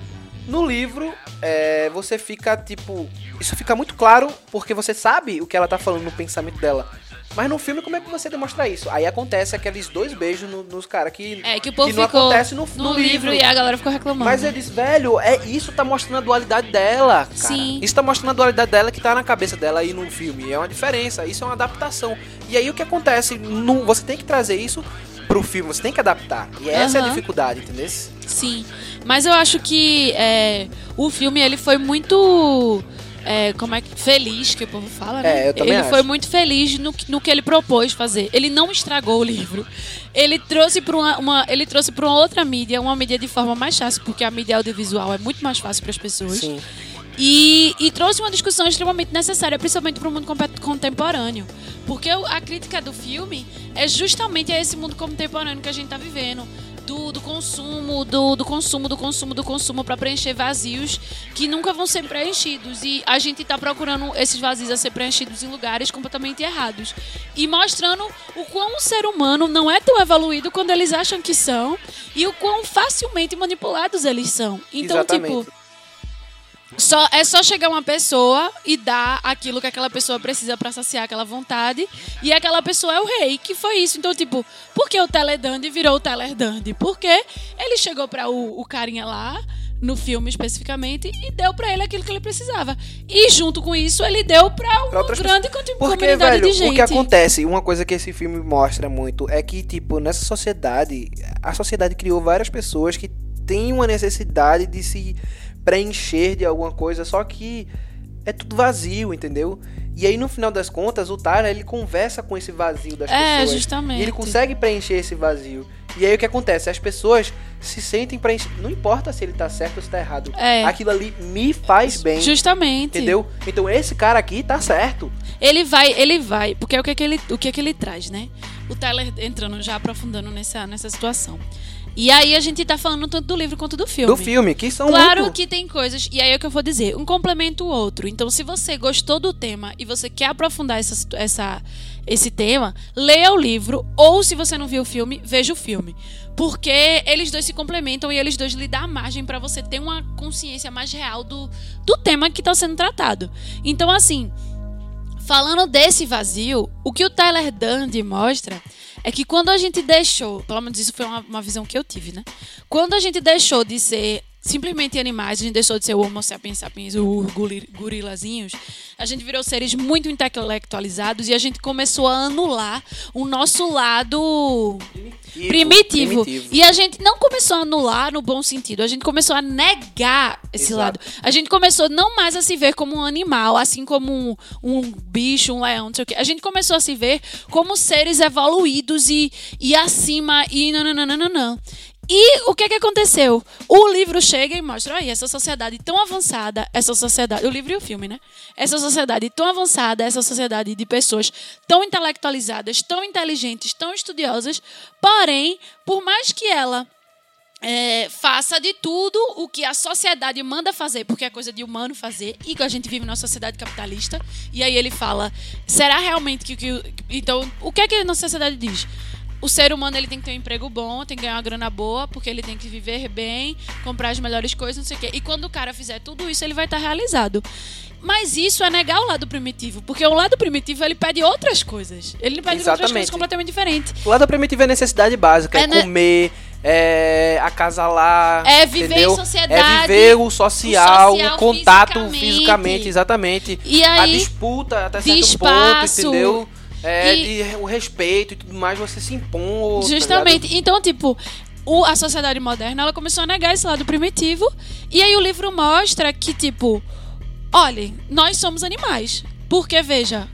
No livro, é, você fica, tipo... Isso fica muito claro porque você sabe o que ela tá falando no pensamento dela. Mas no filme, como é que você demonstra isso? Aí acontece aqueles dois beijos no- nos caras que, É, que o povo não acontece no, no livro e a galera ficou reclamando. Mas eles, velho, é isso tá mostrando a dualidade dela, cara. Sim. Isso tá mostrando a dualidade dela que tá na cabeça dela aí no filme. É uma diferença, isso é uma adaptação. E aí o que acontece? No, você tem que trazer isso pro filme, você tem que adaptar. E essa é a dificuldade, entendeu? Sim, mas eu acho que é, o filme ele foi muito é, como é que feliz que o povo fala, né? É, eu também ele acho. foi muito feliz no, que- no que ele propôs fazer. Ele não estragou o livro. Ele trouxe para uma, uma- ele trouxe para uma outra mídia, uma mídia de forma mais fácil, porque a mídia audiovisual é muito mais fácil para as pessoas. Sim. E, e trouxe uma discussão extremamente necessária, principalmente para o mundo contemporâneo. Porque a crítica do filme é justamente a esse mundo contemporâneo que a gente está vivendo. Do, do consumo, do, do consumo, do consumo, do consumo para preencher vazios que nunca vão ser preenchidos. E a gente está procurando esses vazios a ser preenchidos em lugares completamente errados. E mostrando o quão o ser humano não é tão evoluído quando eles acham que são e o quão facilmente manipulados eles são. Então, Exatamente. tipo, só, é só chegar uma pessoa e dar aquilo que aquela pessoa precisa pra saciar aquela vontade. E aquela pessoa é o rei, que foi isso. Então, tipo, por que o Teledande virou o Teledande? Porque ele chegou pra o, o carinha lá no filme especificamente, e deu pra ele aquilo que ele precisava. E junto com isso, ele deu pra uma Pra grande conti- Porque, comunidade velho, de gente. o que acontece, uma coisa que esse filme mostra muito é que, tipo, nessa sociedade, a sociedade criou várias pessoas que têm uma necessidade de se preencher de alguma coisa, só que é tudo vazio, entendeu? E aí, no final das contas, o Tara, ele conversa com esse vazio das É, pessoas. justamente. E ele consegue preencher esse vazio. E aí, o que acontece? As pessoas se sentem preenchidas. Não importa se ele tá certo ou se tá errado. É. Aquilo ali me faz bem. Justamente. Entendeu? Então, esse cara aqui tá certo. Ele vai, ele vai, porque o que é que ele, o que é que ele traz, né? O Tyler entrando já aprofundando nessa, nessa situação. E aí a gente tá falando tanto do livro quanto do filme. Do filme, que são Claro muito... que tem coisas, e aí é o que eu vou dizer, um complementa o outro. Então, se você gostou do tema e você quer aprofundar essa, essa, esse tema, leia o livro, ou se você não viu o filme, veja o filme. Porque eles dois se complementam e eles dois lhe dão margem pra você ter uma consciência mais real do, do tema que tá sendo tratado. Então, assim, falando desse vazio, o que o Tyler Dundy mostra é que quando a gente deixou, pelo menos isso foi uma, uma visão que eu tive, né? Quando a gente deixou de ser simplesmente animais, a gente deixou de ser o Homo sapiens sapiens, o gorilazinhos, a gente virou seres muito intelectualizados e a gente começou a anular o nosso lado primitivo. E a gente não começou a anular no bom sentido, a gente começou a negar esse Exato. lado. A gente começou não mais a se ver como um animal, assim como um, um bicho, um leão, não sei o quê. A gente começou a se ver como seres evoluídos e, e acima e não, não, não, não, não, não. E o que é que aconteceu? O livro chega e mostra aí essa sociedade tão avançada, essa sociedade, o livro e o filme, né? Essa sociedade tão avançada, essa sociedade de pessoas tão intelectualizadas, tão inteligentes, tão estudiosas, porém, por mais que ela é, faça de tudo o que a sociedade manda fazer, porque é coisa de humano fazer, e que a gente vive numa sociedade capitalista. E aí ele fala: será realmente que. que então, o que é que a nossa sociedade diz? O ser humano ele tem que ter um emprego bom, tem que ganhar uma grana boa, porque ele tem que viver bem, comprar as melhores coisas, não sei o quê. E quando o cara fizer tudo isso, ele vai estar realizado. Mas isso é negar o lado primitivo, porque o lado primitivo ele pede outras coisas. Ele pede outras Exatamente. coisas completamente diferentes. O lado primitivo é necessidade básica, é, É, né? comer, é acasalar. É viver em entendeu? sociedade, É viver o social, o, o social contato fisicamente. fisicamente, exatamente. E a aí, disputa até certo espaço. ponto, entendeu? É, E- de, o respeito e tudo mais, você se impõe. tá Justamente. então, tipo, o- a sociedade moderna ela começou a negar esse lado primitivo. E aí o livro mostra que, tipo, olhem, nós somos animais. Porque, veja,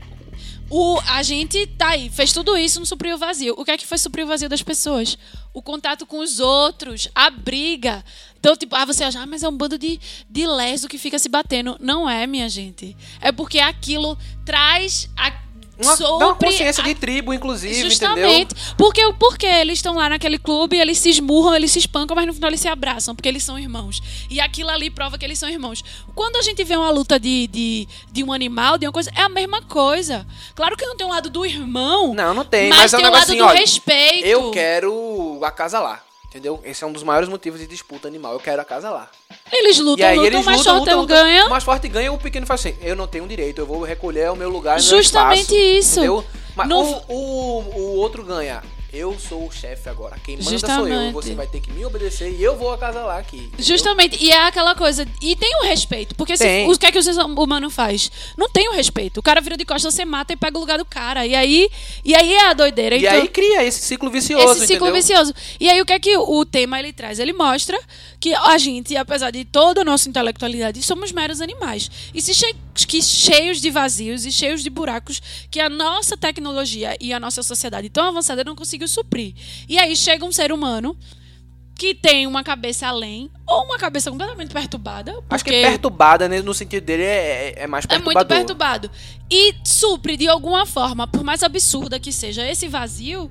o, a gente tá aí, fez tudo isso, não supriu o vazio. O que é que foi suprir o vazio das pessoas? O contato com os outros, a briga. Então, tipo, ah, você acha, ah, mas é um bando de, de leso que fica se batendo. Não é, minha gente. É porque aquilo traz a. Uma, dá uma sobre consciência a- de tribo, inclusive, entendeu? Justamente. Porque, porque eles estão lá naquele clube, eles se esmurram, eles se espancam, mas no final eles se abraçam, porque eles são irmãos. E aquilo ali prova que eles são irmãos. Quando a gente vê uma luta de, de, de um animal, de uma coisa, é a mesma coisa. Claro que não tem um lado do irmão. Não, não tem, Mas, mas, é um tem o negócio lado assim, do olha, respeito. Eu quero acasalar, entendeu? Esse é um dos maiores motivos de disputa animal. Eu quero acasalar. Eles E lutam, aí lutam, eles mas lutam, só lutam, lutam. ganha. O mais forte ganha, o pequeno faz assim, eu não tenho direito, eu vou recolher o meu lugar, o meu Justamente espaço, isso. Entendeu? Mas No- o, o, o outro ganha. Eu sou o chefe agora. Quem manda sou eu. Justamente. Você vai ter que me obedecer e eu vou acasalar aqui. entendeu? Justamente, e é aquela coisa. E tem o respeito. Porque se- o que é que o ser humano faz? Não tem o respeito. O cara vira de costas, você mata e pega o lugar do cara. E aí, e aí é a doideira. E Então- aí cria esse ciclo vicioso, esse ciclo entendeu? vicioso. E aí o que é que o tema ele traz? Ele mostra que a gente, apesar de toda a nossa intelectualidade, somos meros animais. E se che que cheios de vazios e cheios de buracos que a nossa tecnologia e a nossa sociedade tão avançada não conseguiu suprir. E aí chega um ser humano que tem uma cabeça além ou uma cabeça completamente perturbada. Acho que porque- perturbada, né, no sentido dele, é, é mais é perturbador. muito perturbado. E supre de alguma forma, por mais absurda que seja esse vazio.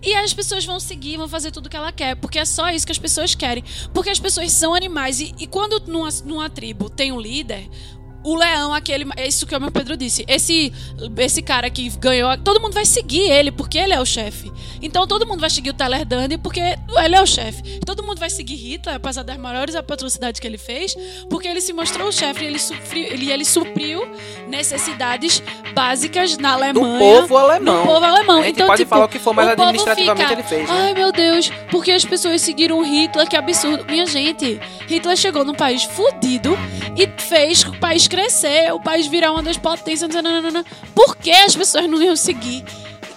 E as pessoas vão seguir, vão fazer tudo que ela quer, porque é só isso que as pessoas querem. Porque as pessoas são animais. E, e quando numa, numa tribo tem um líder, o leão, aquele. É isso que o meu Pedro disse. Esse, esse cara que ganhou. Todo mundo vai seguir ele, porque ele é o chefe. Então todo mundo vai seguir o Tyler Dunne, porque ele é o chefe. Todo mundo vai seguir Hitler, apesar das maiores atrocidades que ele fez, porque ele se mostrou o chefe e ele, ele, ele supriu necessidades básicas na Do Alemanha. povo alemão. Do povo alemão. Então, pode tipo, falar o que for, mas administrativamente fica, ele fez, né? Ai, meu Deus, porque as pessoas seguiram Hitler, que absurdo. Minha gente, Hitler chegou num país fudido e fez o país crescer, o país virar uma das potências. nananana. Por que as pessoas não iam seguir?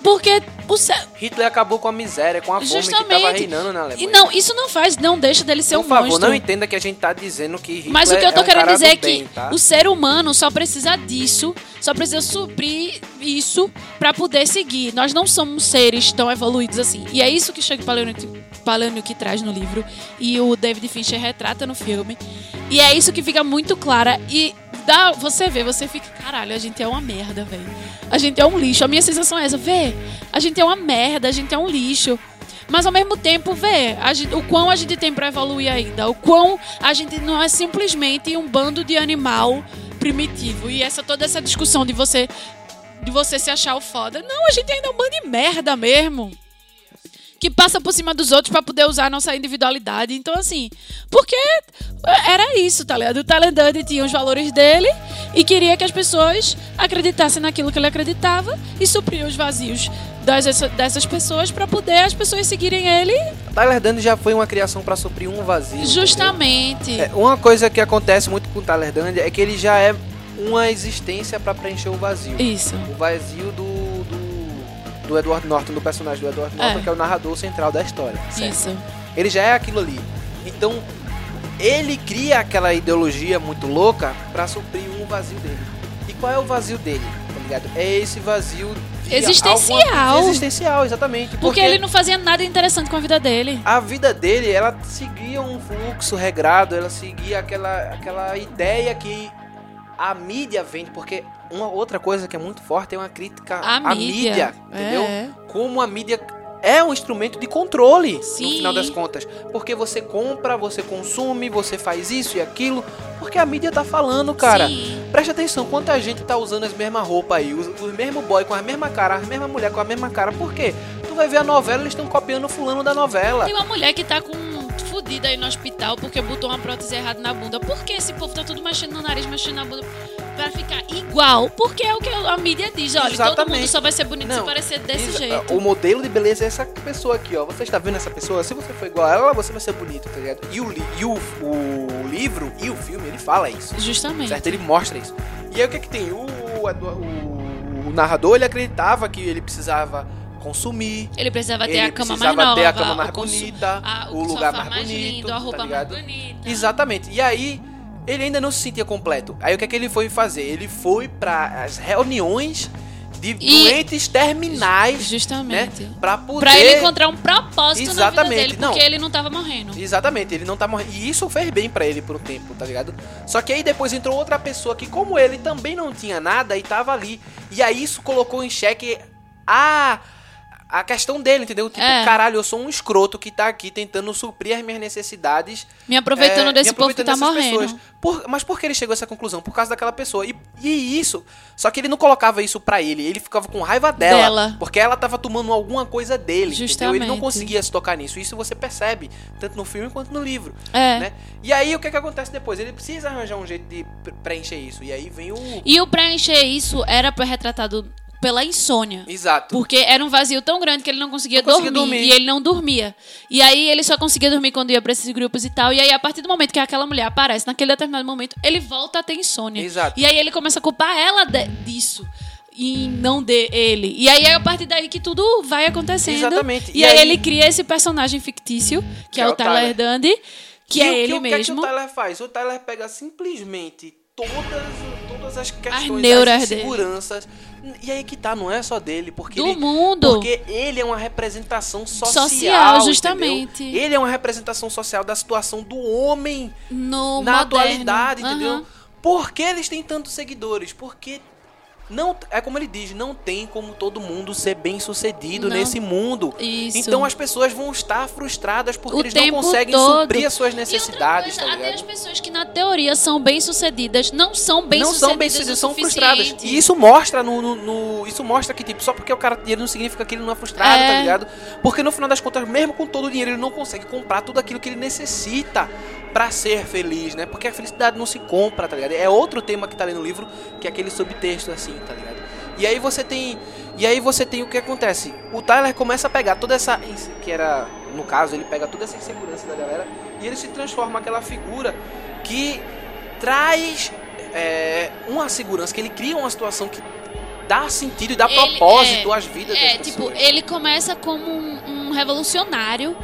Porque o céu. Hitler acabou com a miséria, com a fome que estava Justamente. reinando na Alemanha. E não, isso não faz, não deixa dele ser Por um favor, monstro. não entenda que a gente tá dizendo que Hitler Mas o que eu tô é um querendo dizer é que bem, tá? o ser humano só precisa disso, só precisa suprir isso pra poder seguir. Nós não somos seres tão evoluídos assim. E é isso que o Chuck Palahniuk, Palahniuk traz no livro e o David Fincher retrata no filme. E é isso que fica muito clara e dá, você vê, você fica, caralho, a gente é uma merda, velho. A gente é um lixo. A minha sensação é essa, vê, a gente é uma merda, a gente é um lixo. Mas ao mesmo tempo, vê gente- o quão a gente tem pra evoluir ainda. O quão a gente não é simplesmente um bando de animal primitivo. E essa toda essa discussão de você de você se achar o foda. Não, a gente ainda é um bando de merda mesmo. Que passa por cima dos outros pra poder usar a nossa individualidade. Então, assim, porque era isso, tá ligado? O Tyler Durden tinha os valores dele e queria que as pessoas acreditassem naquilo que ele acreditava e supria os vazios das, dessas pessoas pra poder as pessoas seguirem ele Tyler Durden já foi uma criação pra suprir um vazio. justamente. É, uma coisa que acontece muito com o Tyler Durden é que ele já é uma existência pra preencher o vazio. Isso. O vazio do, do, Edward Norton, do personagem do Edward Norton, É. que é o narrador central da história. certo? Isso. Ele já é aquilo ali. Então, ele cria aquela ideologia muito louca pra suprir um vazio dele. E qual é o vazio dele? Tá ligado? É esse vazio Existencial. alguma- Existencial, exatamente. Porque ele não fazia nada interessante com a vida dele. a vida dele, ela seguia um fluxo regrado, ela seguia aquela, aquela ideia que a mídia vende, porque uma outra coisa que é muito forte é uma crítica A à mídia, mídia, entendeu? é. Como a mídia é um instrumento de controle, no Sim. final das contas. Porque você compra, você consome, você faz isso e aquilo, porque a mídia tá falando, cara. Sim. Preste atenção, quanta gente tá usando as mesmas roupas aí, os, os mesmos boy com a mesma cara, as mesmas mulher com a mesma cara, por quê? Tu vai ver a novela, eles estão copiando o fulano da novela. Tem uma mulher que tá com fudida aí no hospital porque botou uma prótese errada na bunda. Por que esse povo tá tudo mexendo no nariz, mexendo na bunda? Pra ficar igual. Porque é o que a mídia diz. Olha, todo Exatamente. mundo só vai ser bonito se Não, parecer desse Exa- jeito. O modelo de beleza é essa pessoa aqui, ó. Você está vendo essa pessoa? Se você for igual a ela, você vai ser bonito, tá ligado? E o, li- e o, o livro e o filme, ele fala isso. Justamente. Certo? Ele mostra isso. E aí o que é que tem? O, o, o narrador, ele acreditava que ele precisava consumir. Ele precisava ter ele a cama mais precisava nova, ter a cama mais o bonita, a- o lugar sofá mais mais bonito, lindo, a roupa tá mais bonita. Exatamente. E aí, ele ainda não se sentia completo. Aí o que é que ele foi fazer? Ele foi para as reuniões de E- doentes terminais, né? Justamente. Pra poder Pra ele encontrar um propósito na vida Exatamente, dele, porque não. ele não tava morrendo. Exatamente, ele não tá morrendo. E isso fez bem pra ele por um tempo, tá ligado? Só que aí depois entrou outra pessoa que, como ele, também não tinha nada e tava ali. E aí isso colocou em xeque a. A questão dele, entendeu? Tipo, É. caralho, eu sou um escroto que tá aqui tentando suprir as minhas necessidades. Me aproveitando é, desse me povo que tá aproveitando morrendo. pessoas. Por- mas por que ele chegou a essa conclusão? Por causa daquela pessoa. E, e isso. Só que ele não colocava isso pra ele. Ele ficava com raiva dela. Dela. Porque ela tava tomando alguma coisa dele. Entendeu? Ele não Justamente. conseguia se tocar nisso. Isso você percebe, tanto no filme quanto no livro. É. Né? E aí o que, que acontece depois? Ele precisa arranjar um jeito de pre- preencher isso. E aí vem o. E o preencher isso era pra retratado pela insônia. Exato. Porque era um vazio tão grande que ele não conseguia, Não conseguia dormir, dormir. E ele não dormia. E aí ele só conseguia dormir quando ia pra esses grupos e tal. E aí, a partir do momento que aquela mulher aparece, naquele determinado momento, ele volta a ter insônia. Exato. E aí ele começa a culpar ela de- disso. E não de ele. E aí é a partir daí que tudo vai acontecendo. Exatamente. E, E aí, aí- ele cria esse personagem fictício, que, é, o Tyler Dundy, que E é ele que, O que é que mesmo. o Tyler faz? O Tyler pega simplesmente todas, todas as questões neuras das dele. E aí que tá, não é só dele, porque Do ele, mundo. Porque ele é uma representação social. Social, entendeu? justamente. Ele é uma representação social da situação do homem no na moderno. atualidade, entendeu? Por que eles têm tantos seguidores? Porque não é como ele diz, não tem como todo mundo ser bem sucedido Não. nesse mundo. Isso. Então as pessoas vão estar frustradas porque O eles não conseguem todo. suprir as suas necessidades, coisa, tá até as pessoas que na teoria são bem-sucedidas não são bem-sucedidas não são bem sucedidas, são frustradas. E isso mostra no, no- no- Isso mostra que, tipo, só porque o cara tem dinheiro não significa que ele não é frustrado, É. tá ligado? Porque no final das contas, mesmo com todo o dinheiro, ele não consegue comprar tudo aquilo que ele necessita pra ser feliz, né? Porque a felicidade não se compra, tá ligado? É outro tema que tá ali no livro, que é aquele subtexto assim, tá ligado? E aí você tem. E aí você tem o que acontece. O Tyler começa a pegar toda essa. Que era. No caso, ele pega toda essa insegurança da galera e ele se transforma aquela figura que traz é, uma segurança, que ele cria uma situação que dá sentido e dá Ele- propósito é, às vidas É, das tipo, pessoas. ele começa como um, um revolucionário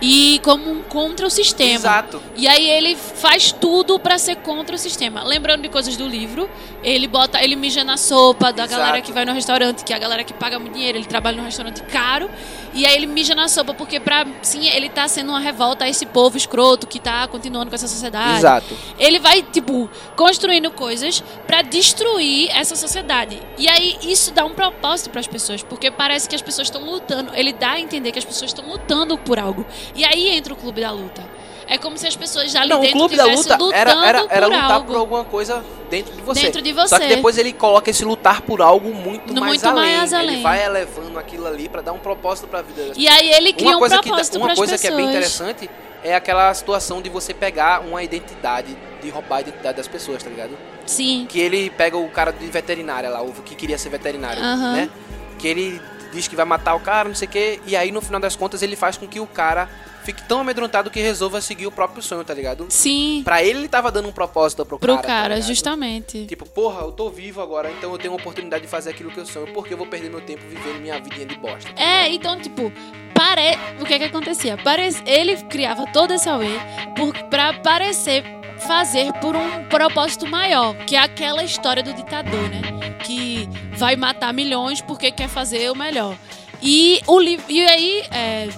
e como um contra o sistema. Exato. E aí ele faz tudo pra ser contra o sistema. Lembrando de coisas do livro, ele bota, ele mija na sopa da Exato. galera que vai no restaurante, que é a galera que paga muito dinheiro, ele trabalha num restaurante caro, e aí ele mija na sopa porque pra sim, ele tá sendo uma revolta a esse povo escroto que tá continuando com essa sociedade. Exato. Ele vai, tipo, construindo coisas pra destruir essa sociedade. E aí isso dá um propósito pras pessoas, porque parece que as pessoas estão lutando. Ele dá a entender que as pessoas estão lutando por algo. E aí entra o clube da luta. É como se as pessoas ali Não, o clube da luta era, era, era por lutar algo. por alguma coisa dentro de você. Dentro de Só que você. depois ele coloca esse lutar por algo muito, No- mais, muito além. mais além. Ele vai elevando aquilo ali pra dar um propósito pra vida das E aí ele cria uma um coisa que, propósito uma pras coisa que é pessoas. bem interessante é aquela situação de você pegar uma identidade, de roubar a identidade das pessoas, tá ligado? Sim. Que ele pega o cara de veterinária lá, o que queria ser veterinário, Aham. né? Que ele diz que vai matar o cara, não sei o quê, e aí no final das contas ele faz com que o cara fique tão amedrontado que resolva seguir o próprio sonho, tá ligado? Sim. Pra ele, ele tava dando um propósito pro, Pro cara. tá cara, ligado? justamente. Tipo, porra, eu tô vivo agora, então eu tenho a oportunidade de fazer aquilo que eu sonho. Por que eu vou perder meu tempo vivendo minha vidinha de bosta? É, então, tipo, pare... o que que acontecia? Pare... Ele criava todo esse auê por... pra parecer fazer por um propósito maior, que é aquela história do ditador, né? Que vai matar milhões porque quer fazer o melhor. E, o li... e aí, é,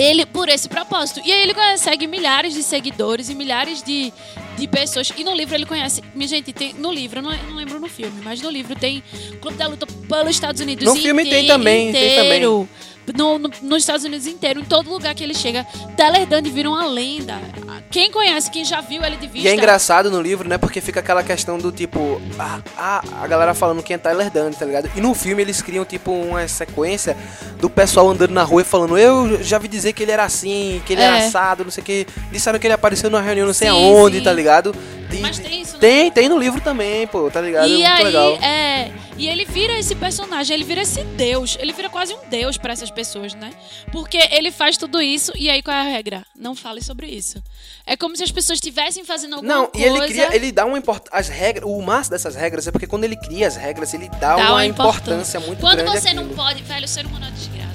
ele, por esse propósito. E aí ele consegue milhares de seguidores e milhares de, de pessoas. E no livro ele conhece. Minha gente, tem. No livro, eu não, não lembro no filme, mas no livro tem Clube da Luta pelos Estados Unidos No filme tem também, tem inteiro. No, no- nos Estados Unidos inteiro, em todo lugar que ele chega, Tyler Dunn vira uma lenda. Quem conhece, quem já viu ele de vista. E é engraçado no livro, né? Porque fica aquela questão do tipo. A, a, a galera falando quem é Tyler Dunn, tá ligado? E no filme eles criam, tipo, uma sequência do pessoal andando na rua e falando: Eu já vi dizer que ele era assim, que ele era É. assado, não sei o que. Disseram que ele apareceu numa reunião não sei Sim, aonde, sim. tá ligado? Mas tem isso, né? Tem, tem no livro também, pô, tá ligado? E é aí, legal. é. E ele vira esse personagem, ele vira esse deus. Ele vira quase um deus pra essas pessoas, né? Porque ele faz tudo isso, e aí qual é a regra? Não fale sobre isso. É como se as pessoas estivessem fazendo alguma Não, coisa. e ele cria, ele dá uma importância. As regras, o massa dessas regras é porque quando ele cria as regras, ele dá, dá uma, importância muito Quando grande. você não pode, velho, o ser humano é desgraça.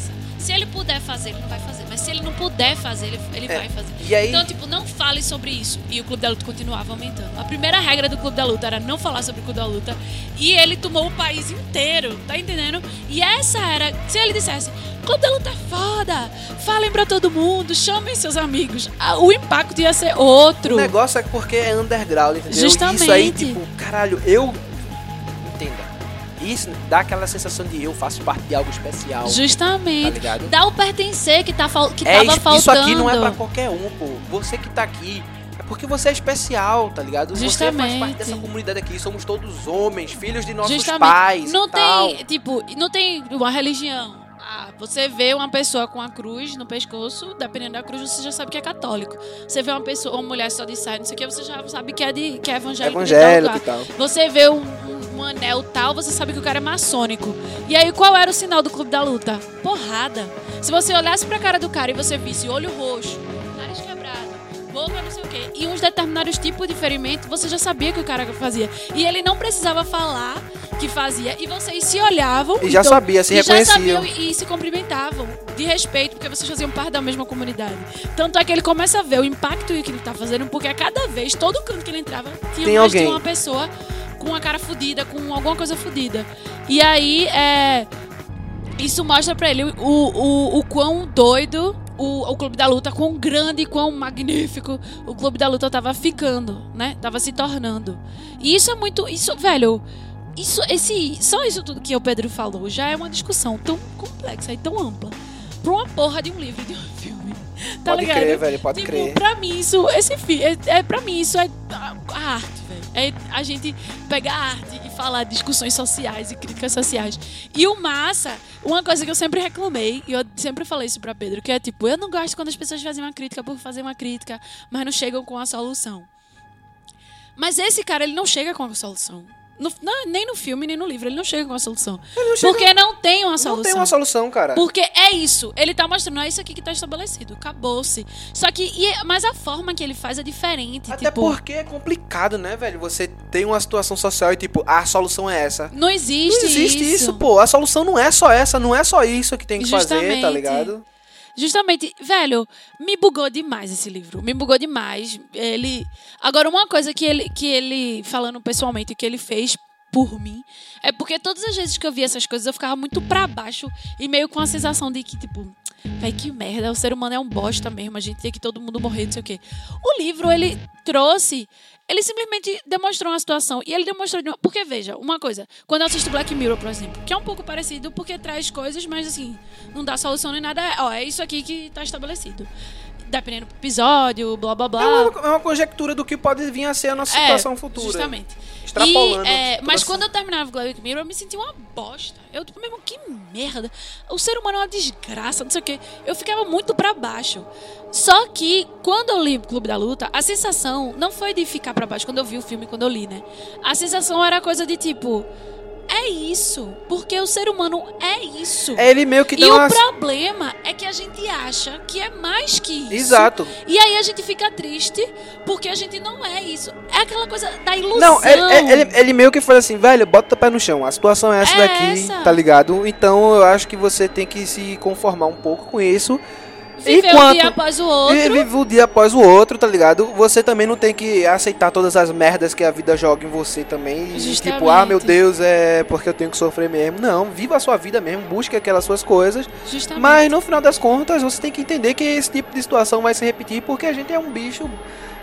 Se ele puder fazer, ele não vai fazer. Mas se ele não puder fazer, ele, ele É, vai fazer. aí- Então, tipo, não fale sobre isso. E o Clube da Luta continuava aumentando. A primeira regra do Clube da Luta era não falar sobre o Clube da Luta. E ele tomou o país inteiro, tá entendendo? E essa era. Se ele dissesse, Clube da Luta é foda, falem pra todo mundo, chamem seus amigos. O impacto ia ser outro. O negócio é porque é underground, entendeu? Justamente. Isso aí, tipo, caralho, eu. Isso dá aquela sensação de eu faço parte de algo especial. Tá Justamente. ligado? Dá o pertencer que, tá, que É, tava isso, faltando. isso aqui não é pra qualquer um, pô. Você que tá aqui. É porque você é especial, tá ligado? Você faz parte Justamente. dessa comunidade aqui. Somos todos homens, filhos de nossos Justamente. pais. Não e tal. tem, tipo, não tem uma religião. Ah, você vê uma pessoa com a cruz no pescoço, dependendo da cruz, você já sabe que é católico. Você vê uma pessoa, uma mulher só de saia, não sei o que, você já sabe que é, de, que é evangélico. Evangélico e tal. Você vê um, um- anel tal, você sabe que o cara é maçônico. E aí, qual era o sinal do clube da luta? Porrada. Se você olhasse pra cara do cara e você visse olho roxo, nariz quebrado, boca não sei o quê, e uns determinados tipos de ferimento, você já sabia que o cara fazia. E ele não precisava falar que fazia. E vocês se olhavam. E já então- sabia, se e já reconheciam. sabiam e, e se cumprimentavam de respeito, porque vocês faziam parte da mesma comunidade. Tanto é que ele começa a ver o impacto que ele tá fazendo, porque a cada vez, todo canto que ele entrava, tinha Tem mais de alguém. uma pessoa com a cara fodida, com alguma coisa fodida. E aí, é. Isso mostra pra ele o, o, o quão doido o, o Clube da Luta, quão grande, quão magnífico o Clube da Luta tava ficando, né? Tava se tornando. E isso é muito. Isso, velho. isso, esse, só isso tudo que o Pedro falou já é uma discussão tão complexa e tão ampla pra uma porra de um livro de. Tá pode ligado? crer, velho, pode tipo, crer. Pra mim, isso, esse fi, é, é, pra mim, isso é a, a arte, velho. É a gente pegar a arte e falar discussões sociais e críticas sociais. E o massa, uma coisa que eu sempre reclamei, e eu sempre falei isso pra Pedro, que é tipo, eu não gosto quando as pessoas fazem uma crítica por fazer uma crítica, mas não chegam com a solução. Mas esse cara, ele não chega com a solução. No- não, nem no filme, nem no livro, ele não chega com a solução. não chega- Porque não tem uma solução. Não tem uma solução, cara. Porque é isso. Ele tá mostrando, é isso aqui que tá estabelecido. Acabou-se. Só que. e mas a forma que ele faz é diferente. Até tipo, porque é complicado, né, velho? Você tem uma situação social e, tipo, ah, a solução é essa. Não existe, Não existe isso. isso. pô. A solução não é só essa, não é só isso que tem que fazer, tá Justamente. ligado? Justamente, velho, me bugou demais esse livro. Me bugou demais. Ele. Agora, uma coisa que ele, que ele, falando pessoalmente, que ele fez por mim, é porque todas as vezes que eu via essas coisas, eu ficava muito pra baixo e meio com a sensação de que, tipo, véi, que merda, o ser humano é um bosta mesmo, a gente tem que todo mundo morrer, não sei o quê. O livro, ele trouxe. Ele simplesmente demonstrou uma situação. E ele demonstrou. De uma... Porque, veja, uma coisa. Quando eu assisto Black Mirror, por exemplo, que é um pouco parecido porque traz coisas, mas assim, não dá solução nem nada. É, Ó, é isso aqui que tá estabelecido. Dependendo do episódio, blá blá blá. É uma, é uma conjectura do que pode vir a ser a nossa É, situação futura. Justamente. Extrapolando E, é, mas essa- quando eu terminava Black Mirror, eu me sentia uma bosta. Eu, tipo, mesmo, que merda. O ser humano é uma desgraça, não sei o quê. Eu ficava muito pra baixo. Só que, quando eu li Clube da Luta, a sensação não foi de ficar pra baixo, quando eu vi o filme, quando eu li, né? A sensação era coisa de tipo. É isso. Porque o ser humano é isso. É, ele meio que E dá o uma. problema é que a gente acha que é mais que isso. Exato. E aí a gente fica triste porque a gente não é isso. É aquela coisa da ilusão. Não, ele, ele- ele- ele meio que foi assim, velho, bota o pé no chão. A situação é essa É daqui, essa. tá ligado? Então eu acho que você tem que se conformar um pouco com isso. Viver um Enquanto- dia após o outro. E vive um dia após o outro, tá ligado? Você também não tem que aceitar todas as merdas que a vida joga em você também. Justamente. tipo, ah, meu Deus, é porque eu tenho que sofrer mesmo. Não, viva a sua vida mesmo, busque aquelas suas coisas. Justamente. Mas no final das contas, você tem que entender que esse tipo de situação vai se repetir porque a gente é um bicho,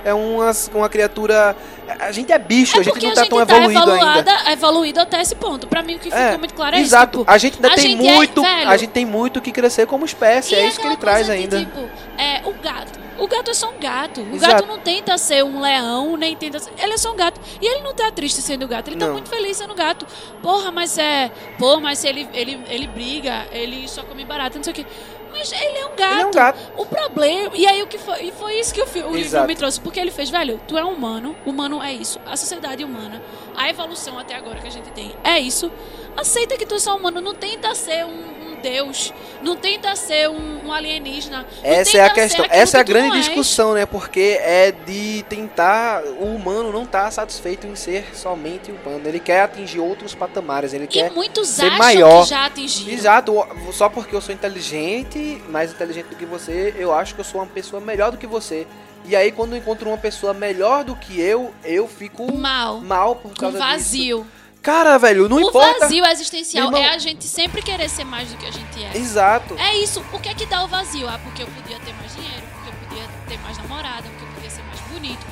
é uma, uma criatura. A gente é bicho, é a gente não tá gente tão tá evoluído evoluada, ainda. evoluído até esse ponto. Pra mim, o que ficou É, muito claro é Exato, isso. tipo, a gente ainda a tem gente é- muito, velho, a gente tem muito que crescer como espécie, e é isso que ele traz de, ainda. tipo, é, o gato. O gato é só um gato. O Exato. gato não tenta ser um leão, nem tenta ser... Ele é só um gato. E ele não tá triste sendo gato. Ele tá Não. muito feliz sendo gato. Porra, mas é... Pô, mas ele, ele, ele briga, ele só come barata, não sei o quê. Mas ele é um gato. Ele é um gato. O problema... E aí, o que foi... E foi isso que o, fi- o livro me trouxe. Porque ele fez, velho, tu é humano. Humano é isso. A sociedade humana, a evolução até agora que a gente tem é isso. Aceita que tu é só humano. Não tenta ser um deus. Não tenta ser um, um alienígena. Essa é a questão, essa é a grande és. discussão, né? Porque é de tentar. O humano não tá satisfeito em ser somente humano. Ele quer atingir outros patamares. Ele E quer. muitos ser acham maior. que já atingiram. Exato, só porque eu sou inteligente, mais inteligente do que você, eu acho que eu sou uma pessoa melhor do que você. E aí, quando eu encontro uma pessoa melhor do que eu, eu fico Mal. mal por Com causa disso. vazio. Cara, velho, não o importa. vazio existencial irmão- é a gente sempre querer ser mais do que a gente é. Exato. É isso. O que é que dá o vazio? Ah, porque eu podia ter mais dinheiro, porque eu podia ter mais namorada, porque eu podia ser mais bonito.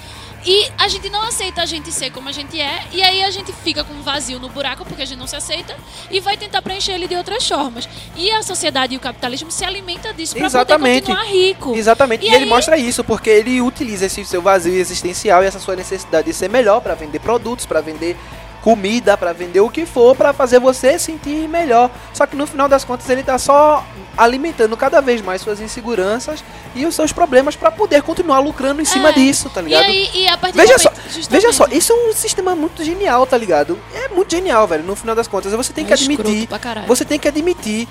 E a gente não aceita a gente ser como a gente é, e aí a gente fica com um vazio no buraco porque a gente não se aceita e vai tentar preencher ele de outras formas. E a sociedade e o capitalismo se alimenta disso pra Exatamente. poder continuar rico. Exatamente. E E, ele aí- mostra isso, porque ele utiliza esse seu vazio existencial e essa sua necessidade de ser melhor pra vender produtos, pra vender comida, pra vender o que for, pra fazer você sentir melhor. Só que no final das contas ele tá só alimentando cada vez mais suas inseguranças e os seus problemas pra poder continuar lucrando em cima É. disso, tá E ligado? aí, e a partir Veja só, momento, justamente- Veja só, isso é um sistema muito genial, tá ligado? É muito genial, velho. No final das contas, você tem que É escroto admitir você tem que admitir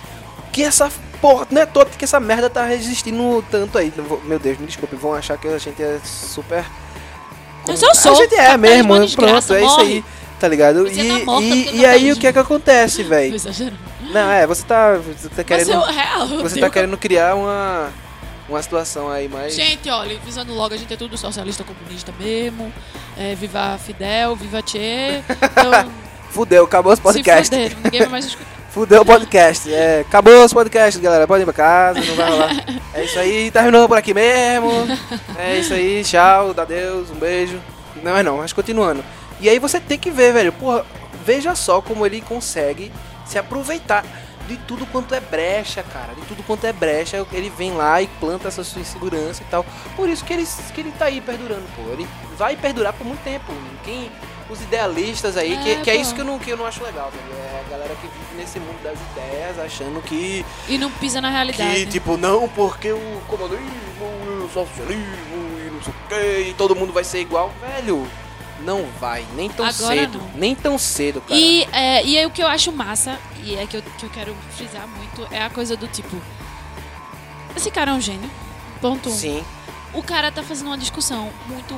que essa porra, não é toda que essa merda tá resistindo tanto aí. Meu Deus, me desculpe, vão achar que a gente é super. Mas eu sou. A gente é mesmo, é pronto, desgraça, é isso morre. aí, tá ligado? Você E, tá morta e, e aí o que é que acontece, (laughs) velho? Não, é, você tá, você tá querendo, eu, real, você tá querendo criar uma, uma situação aí mais. Gente, olha, visando logo, a gente é tudo socialista comunista mesmo. É, viva Fidel, viva Che. Então, (laughs) Fudeu, acabou os podcasts. ninguém vai mais escutar. (laughs) Fudeu o podcast. É, acabou os podcasts, galera. Pode ir pra casa, não vai rolar. É isso aí, terminou por aqui mesmo. É isso aí, tchau, adeus, um beijo. Não é não, mas continuando. E aí você tem que ver, velho. Porra, veja só como ele consegue se aproveitar de tudo quanto é brecha, cara. De tudo quanto é brecha, ele vem lá e planta essa sua insegurança e tal. Por isso que ele, que ele tá aí perdurando, pô. Ele vai perdurar por muito tempo. Quem, os idealistas aí, que, É, que é pô. isso que eu, não, que eu não acho legal, velho. É a galera que vive nesse mundo das ideias, achando que, E não pisa na realidade. que tipo, não, porque o comunismo e o socialismo e não sei o que, e todo mundo vai ser igual. Velho, não vai. Nem tão Agora cedo. não. Nem tão cedo, cara. E, é, e aí o que eu acho massa, e é que eu, que eu quero frisar muito, é a coisa do tipo. Esse cara é um gênio. Ponto um. Sim. O cara tá fazendo uma discussão muito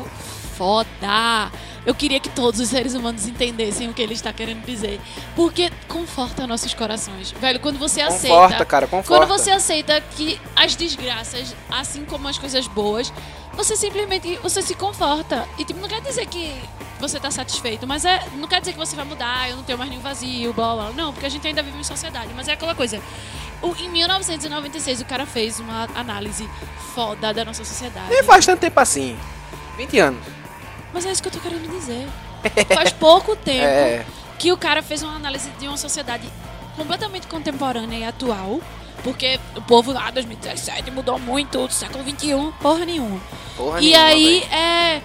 foda. Eu queria que todos os seres humanos entendessem o que ele está querendo dizer. Porque conforta nossos corações. Velho, quando você Conforta, aceita. cara, conforta. Quando você aceita que as desgraças, assim como as coisas boas, você simplesmente você se conforta. E tipo, não quer dizer que você tá satisfeito, mas é, não quer dizer que você vai mudar, eu não tenho mais nenhum vazio, blá blá. blá. Não, porque a gente ainda vive em sociedade, mas é aquela coisa. O- em 1996 o cara fez uma análise foda da nossa sociedade. Nem faz tanto tempo assim. 20 anos. Mas é isso que eu tô querendo dizer. Faz pouco (laughs) tempo É. que o cara fez uma análise de uma sociedade completamente contemporânea e atual. Porque o povo lá, 2017, mudou muito, do século XXI, porra nenhuma. Porra e nenhuma, aí, é.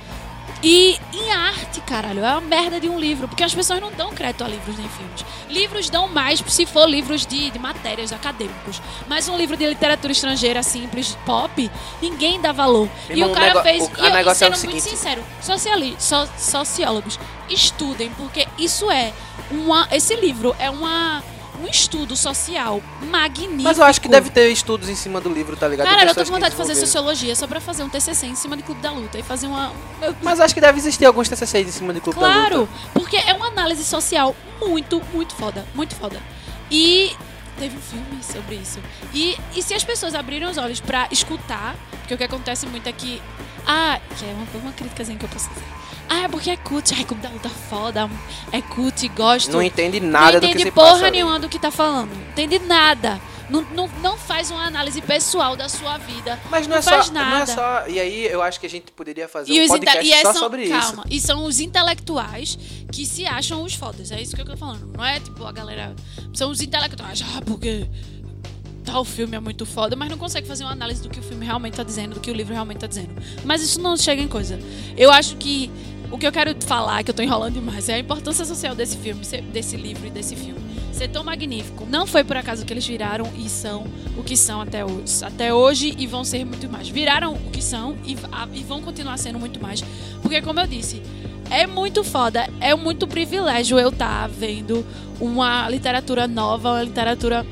E em arte, caralho, é uma merda de um livro. Porque as pessoas não dão crédito a livros nem filmes. Livros dão mais se for livros de, de matérias acadêmicos. Mas um livro de literatura estrangeira simples, pop, ninguém dá valor. E o cara fez. o- e negócio é o sendo muito seguinte- sincero, sociali, so- sociólogos, estudem, porque isso é uma. Esse livro é uma, um estudo social magnífico. Mas eu acho que deve ter estudos em cima do livro, tá ligado? Cara, eu tô com vontade de fazer sociologia só pra fazer um TCC em cima de Clube da Luta e fazer uma. Mas acho que deve existir alguns TCCs em cima de Clube da Claro, Luta. porque é uma análise social muito, muito foda, muito foda. E teve um filme sobre isso. E, e se as pessoas abrirem os olhos pra escutar, porque o que acontece muito é que. Ah, que é uma, uma críticazinha que eu posso dizer. Ah, é porque é cut, ai, da Luta foda, é cut, gosto. Não entende nada não do que entende se porra passa. ali. nenhuma do que tá falando. Entende nada. Não, não, não faz uma análise pessoal da sua vida. Mas não, é faz só, nada. não é só. E aí eu acho que a gente poderia fazer E um podcast e é só são, sobre calma, isso. E são os intelectuais que se acham os fodas. É isso que eu tô falando. Não é tipo a galera. São os intelectuais. Ah, porque tal filme é muito foda, mas não consegue fazer uma análise do que o filme realmente tá dizendo, do que o livro realmente tá dizendo. Mas isso não chega em coisa. Eu acho que o que eu quero falar, que eu tô enrolando demais, é a importância social desse filme, desse livro e desse filme. Ser tão magnífico. Não foi por acaso que eles viraram e são o que são até hoje. Até hoje e vão ser muito mais. Viraram o que são e, a- e vão continuar sendo muito mais. Porque, como eu disse, é muito foda, é muito privilégio eu estar vendo uma literatura nova, uma literatura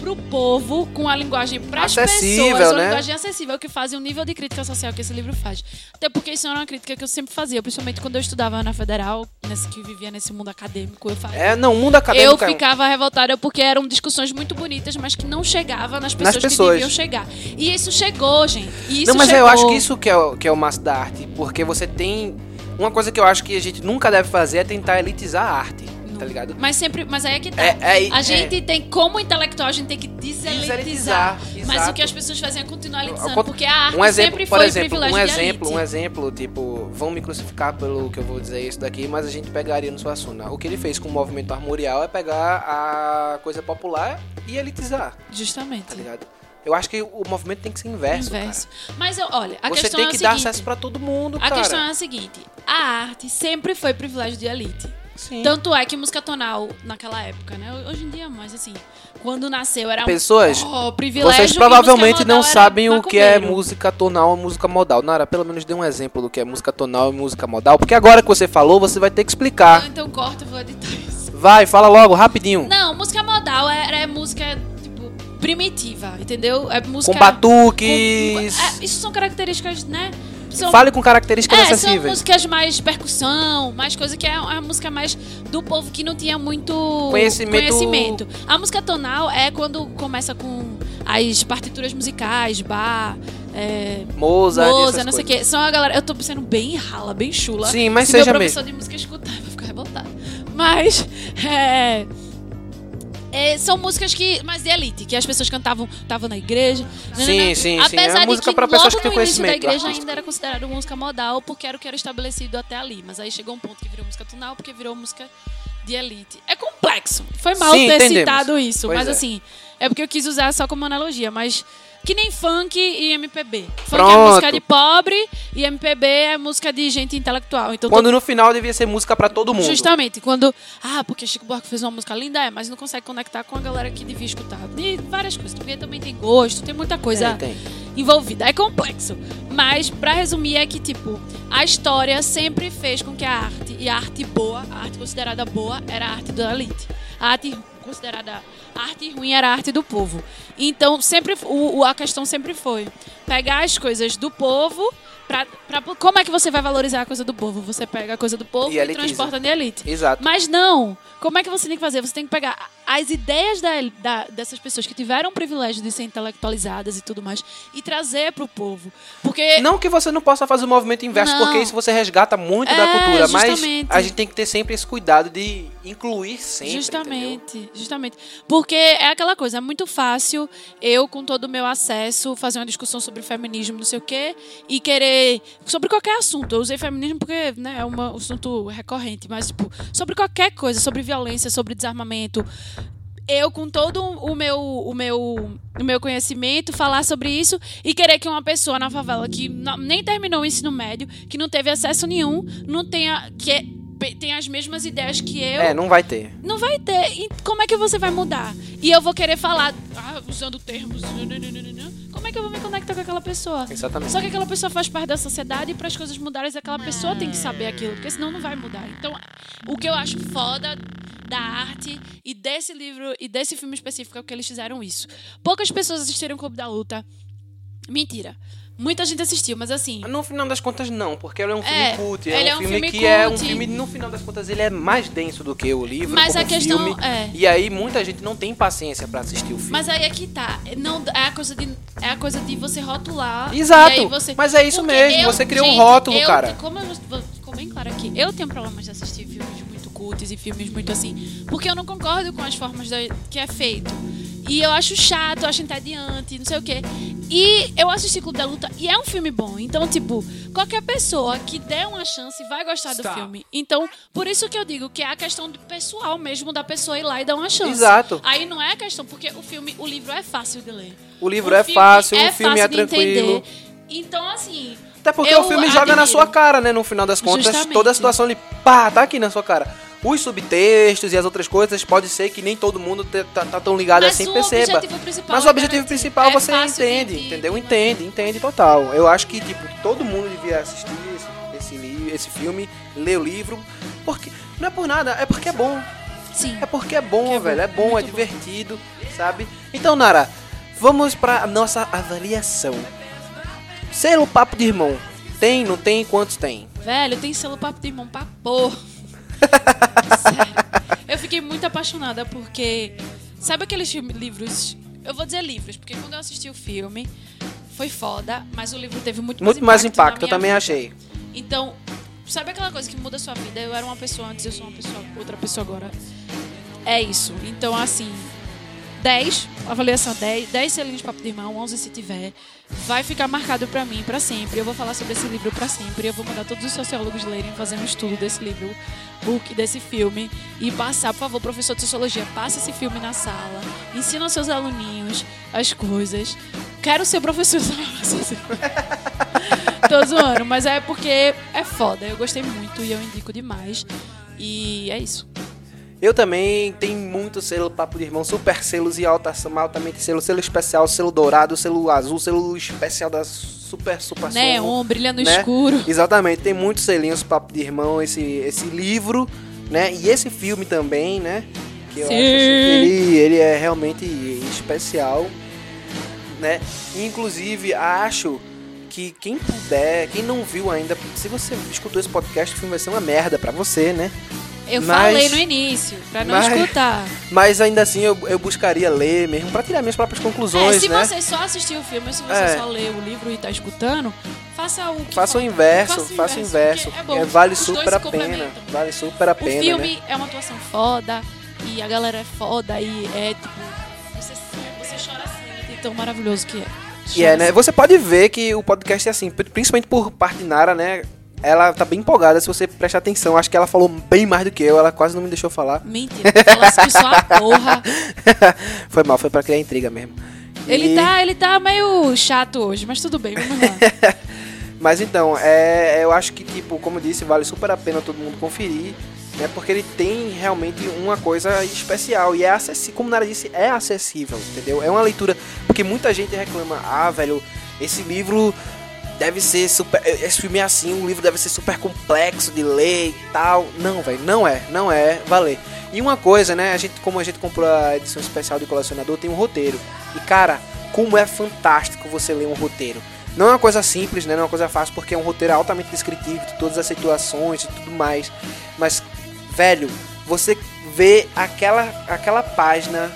pro povo, com a linguagem para as pessoas, uma né? linguagem acessível que faz o nível de crítica social que esse livro faz. Até porque isso era uma crítica que eu sempre fazia, principalmente quando eu estudava na Federal, nesse, que vivia nesse mundo acadêmico, eu fazia. É, não, mundo acadêmico Eu é ficava revoltada porque eram discussões muito bonitas, mas que não chegavam nas pessoas, pessoas. que deviam chegar. E isso chegou, gente. E isso Não, mas chegou. eu acho que isso que é, o, que é o massa da arte, porque você tem. Uma coisa que eu acho que a gente nunca deve fazer é tentar elitizar a arte, tá ligado? Mas sempre, mas aí é que tá. É- é- a é. gente tem, como intelectual, a gente tem que deselitizar. Deselitizar, Mas o que as pessoas fazem é continuar elitizando, porque a arte um exemplo, sempre por foi exemplo, privilégio um exemplo, um exemplo, tipo, vão me crucificar pelo que eu vou dizer isso daqui, mas a gente pegaria no Suassuna. O que ele fez com o movimento armorial é pegar a coisa popular e elitizar, Justamente. tá ligado? Eu acho que o movimento tem que ser inverso, Inverso. Mas eu, olha, a cara. Você questão tem é que a dar seguinte. acesso pra todo mundo, a cara. questão é a seguinte: a arte sempre foi privilégio de elite. Sim. Tanto é que música tonal, naquela época, né? Hoje em dia, mais assim, quando nasceu era um Pessoas, oh, privilégio. Vocês provavelmente não era sabem o que é música tonal ou música modal. Nara, pelo menos dê um exemplo do que é música tonal e música modal, porque agora que você falou, você vai ter que explicar. Então corta, eu vou editar isso. Vai, fala logo, rapidinho. Não, música modal é, é música, tipo, primitiva, entendeu? É música. Com batuques. com- é, isso são características, né? São, Fale com características é, são acessíveis. músicas mais percussão, mais coisa que é a música mais do povo que não tinha muito Conhecimento- conhecimento. A música tonal é quando começa com as partituras musicais, bar, é, Mozart, não sei o que. São a galera. Eu tô sendo bem rala, bem chula. Sim, mas Se seja meu professor mesmo. de música escutar, (laughs) vai ficar revoltado. Mas. (laughs) É, é, são músicas que. Mas de elite, que as pessoas cantavam estavam na igreja. Sim, nananã. sim, sim. Apesar É de música que pra pessoas que têm no início da conhecimento igreja artístico. ainda era considerado música modal, porque era o que era estabelecido até ali. Mas aí chegou um ponto que virou música tonal, porque virou música de Elite. É complexo. Foi mal Sim, ter entendemos. citado isso, Pois mas é. assim, é porque eu quis usar só como analogia, mas que nem funk e MPB. Funk é Pronto. música de pobre e MPB é música de gente intelectual. Então Quando no final devia ser música pra todo mundo. Justamente, quando. Ah, porque Chico Buarque fez uma música linda, é, mas não consegue conectar com a galera que devia escutar. E várias coisas, porque também tem gosto, tem muita coisa Tem, tem. envolvida. É complexo. Mas, pra resumir, é que, tipo, a história sempre fez com que a arte, e a arte boa, a arte considerada boa, era a arte da elite. A arte considerada arte ruim era arte do povo. Então, sempre o- a questão sempre foi pegar as coisas do povo. Pra, pra- como é que você vai valorizar a coisa do povo? Você pega a coisa do povo E e, elitiza. transporta de elite. Exato. Mas não. Como é que você tem que fazer? Você tem que pegar as ideias da, da- dessas pessoas que tiveram o privilégio de ser intelectualizadas e tudo mais e trazer pro povo. Porque Não que você não possa fazer o movimento inverso, Não. porque isso você resgata muito da É, cultura, mas justamente. a gente tem que ter sempre esse cuidado de incluir sempre. entendeu? Justamente, justamente. Porque é aquela coisa, é muito fácil eu, com todo o meu acesso, fazer uma discussão sobre feminismo, não sei o quê, e querer. Sobre qualquer assunto. Eu usei feminismo porque né, é um assunto recorrente, mas, tipo, sobre qualquer coisa, sobre violência, sobre desarmamento. Eu, com todo o meu, o meu, o meu conhecimento, falar sobre isso e querer que uma pessoa na favela que não- nem terminou o ensino médio, que não teve acesso nenhum, não tenha. que tem as mesmas ideias que eu, É, não vai ter. não vai ter. E como é que você vai mudar? E eu vou querer falar, ah, usando termos. Como é que eu vou me conectar com aquela pessoa? Exatamente. Só que aquela pessoa faz parte da sociedade e para as coisas mudarem, aquela pessoa tem que saber aquilo, porque senão não vai mudar. Então, o que eu acho foda da arte e desse livro e desse filme específico é que eles fizeram isso. Poucas pessoas assistiram o Clube da Luta. Mentira. Muita gente assistiu, mas assim. No final das contas, não, porque ele é um filme É, cult. É um é um filme, filme que é um cult. filme, no final das contas, ele é mais denso do que o livro. Mas a questão filme, é- E aí muita gente não tem paciência pra assistir o filme. Mas aí é que tá. Não, é, a coisa de, é a coisa de você rotular. Exato. você- Mas é isso mesmo, eu- você criou um gente, rótulo, eu- cara. Como eu vou- ficou bem claro aqui, eu tenho problemas de assistir filmes muito cultos e filmes muito assim. Porque eu não concordo com as formas da- que é feito. E eu acho chato, eu acho entediante, não sei o quê. E eu assisti Clube da Luta e é um filme bom. Então, tipo, qualquer pessoa que der uma chance vai gostar do Stop. filme. Então, por isso que eu digo que é a questão do pessoal mesmo da pessoa ir lá e dar uma chance. Exato. Aí não é a questão, porque o filme, o livro é fácil de ler. O livro é fácil, o filme é de tranquilo. entender. Então, assim. Até porque eu o filme joga na admiro. sua cara, né? No final das contas, Justamente. toda a situação ali, pá, tá aqui na sua cara. Os subtextos e as outras coisas, pode ser que nem todo mundo tá, tá tão ligado Mas assim perceba. objetivo Mas é o objetivo garantir. principal É você entende, de- entendeu? Entende, entende total. Eu acho que, tipo, todo mundo devia assistir esse, esse, esse filme, ler o livro, porque não é por nada, é porque é bom. Sim. É porque é bom, Que é bom, velho. É bom, é bom. divertido, sabe? Então, Nara, vamos pra nossa avaliação. Selo Papo de Irmão. Tem, não tem? Quantos tem? Velho, tem selo papo de irmão pra pôr. Sério. Eu fiquei muito apaixonada porque. Sabe aqueles livros. Eu vou dizer livros, porque quando eu assisti o filme foi foda, mas o livro teve muito mais Muito mais impacto na impacto, eu também vida. achei. Então, sabe aquela coisa que muda a sua vida? Eu era uma pessoa antes, eu sou uma pessoa, outra pessoa agora. É isso. Então, assim, 10, avaliação 10, 10 selinhos de papo de irmão, 11 se tiver. Vai ficar marcado pra mim pra sempre. Eu vou falar sobre esse livro pra sempre. Eu vou mandar todos os sociólogos lerem, fazer um estudo desse livro, book desse filme e passar, por favor, professor de sociologia, passe esse filme na sala, ensina aos seus aluninhos as coisas. Quero ser professor (laughs) Tô zoando, mas é porque é foda. Eu gostei muito e eu indico demais. E é isso. Eu também tenho muito selo Papo de Irmão, super selos e alta, altamente selo, selo especial, selo dourado, selo azul, selo especial da super super Neon, brilha no né? escuro. Exatamente, tem muitos selinhos Papo de Irmão, esse, esse livro, né? E esse filme também, né? Que eu Sim. acho assim, que ele, ele é realmente especial, né? Inclusive, acho que quem puder, quem não viu ainda, se você escutou esse podcast, o filme vai ser uma merda pra você, né? Eu Mas- falei no início, pra não mas- escutar. Mas ainda assim eu, eu buscaria ler mesmo pra tirar minhas próprias É, conclusões, se né? você só assistir o filme, se você É. só ler o livro e tá escutando, faça o que Faça o inverso, faça o inverso. É bom. É, vale super a pena. Vale super a O pena, filme né? é uma atuação foda e a galera é foda e é tipo. Você, você chora assim, de tão maravilhoso que é. E é, Chora né? Você pode ver que o podcast é assim, pri- principalmente por parte de Nara, né? Ela tá bem empolgada se você prestar atenção. Acho que ela falou bem mais do que eu, ela quase não me deixou falar. Mentira, fala assim só a porra. (laughs) foi mal, foi pra criar intriga mesmo. Ele E- tá, ele tá meio chato hoje, mas tudo bem, vamos lá. (laughs) Mas então, é, eu acho que, tipo, como eu disse, vale super a pena todo mundo conferir, né? Porque ele tem realmente uma coisa especial e é acessível, como Nara disse, é acessível, entendeu? É uma leitura, porque muita gente reclama, ah, velho, esse livro deve ser super, esse filme é assim, o livro deve ser super complexo de ler e tal. Não, velho, não é, não é, valer. E uma coisa, né, a gente, como a gente comprou a edição especial de colecionador, tem um roteiro. E cara, como é fantástico você ler um roteiro. Não é uma coisa simples, né? Não é uma coisa fácil, porque é um roteiro altamente descritivo de todas as situações e tudo mais. Mas, velho, você vê aquela, aquela página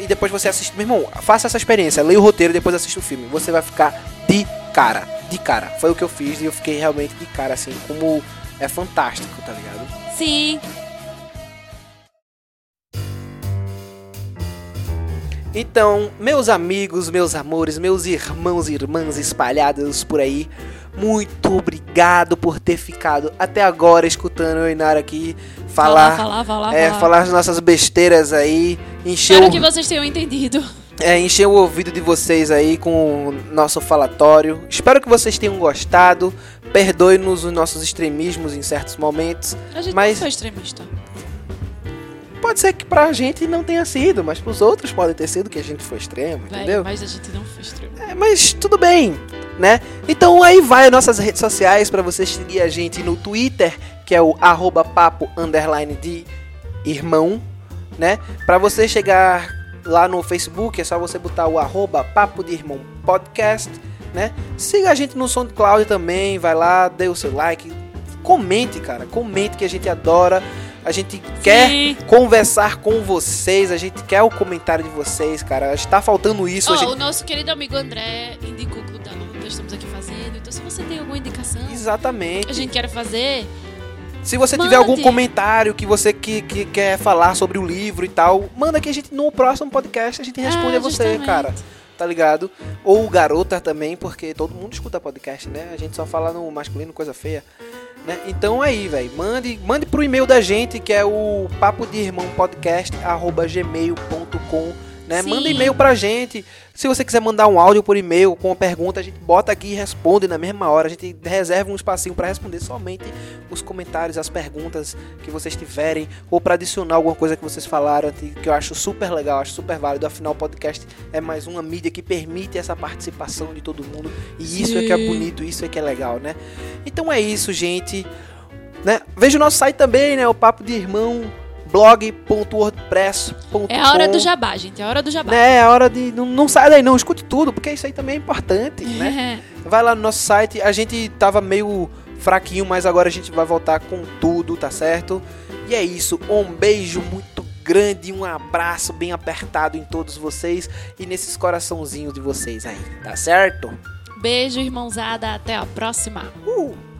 e depois você assiste. Meu irmão, faça essa experiência, leia o roteiro e depois assiste o filme. Você vai ficar de cara, de cara. Foi o que eu fiz e eu fiquei realmente de cara, assim, como é fantástico, tá ligado? Sim, Então, meus amigos, meus amores, meus irmãos e irmãs espalhados por aí, muito obrigado por ter ficado até agora escutando eu e Nara aqui falar, falar, falar, é, falar. falar as nossas besteiras aí, encher Espero o, que vocês tenham entendido. É, encher o ouvido de vocês aí com o nosso falatório. Espero que vocês tenham gostado. Perdoe-nos os nossos extremismos em certos momentos. A gente Mas- não foi extremista. Pode ser que pra gente não tenha sido, mas pros outros pode ter sido que a gente foi extremo, Véi, entendeu? mas a gente não foi extremo. É, mas tudo bem, né? Então aí vai as nossas redes sociais para você seguir a gente no Twitter, que é o arroba papo underline de irmão, né? Para você chegar lá no Facebook, é só você botar o arroba papo de irmão podcast, né? Siga a gente no SoundCloud também, vai lá, dê o seu like, comente, cara, comente que a gente adora. A gente quer Sim. conversar com vocês, a gente quer o comentário de vocês, cara. Está faltando isso. A gente... o nosso querido amigo André indicou o Clube da Luta, nós estamos aqui fazendo. Então, se você tem alguma indicação Exatamente. que a gente quer fazer, Se você Mande. tiver algum comentário que você que, que quer falar sobre o livro e tal, manda que a gente no próximo podcast a gente responde Ah, a você, justamente. cara. Tá ligado? Ou o garota também, porque todo mundo escuta podcast, né? A gente só fala no masculino, coisa feia. Né? Então aí, velho, mande, mande pro e-mail da gente, que é o papo de irmão podcast gmail.com, né? Sim. Manda e-mail pra gente. Se você quiser mandar um áudio por e-mail com uma pergunta, a gente bota aqui e responde na mesma hora. A gente reserva um espacinho para responder somente os comentários, as perguntas que vocês tiverem, ou para adicionar alguma coisa que vocês falaram, que eu acho super legal, acho super válido. Afinal, o podcast é mais uma mídia que permite essa participação de todo mundo. E isso é que é Sim. bonito, isso é que é legal, né? Então é isso, gente. Né? Veja o nosso site também, né? O Papo de Irmão blog.wordpress.com é a hora do jabá, gente. É a hora do jabá. né, é a hora de. Não, não sai daí, não, escute tudo, porque isso aí também é importante, né? Vai lá no nosso site, a gente tava meio fraquinho, mas agora a gente vai voltar com tudo, tá certo? E é isso, um beijo muito grande, um abraço bem apertado em todos vocês e nesses coraçãozinhos de vocês aí, tá certo? Beijo, irmãozada. Até a próxima. Uh!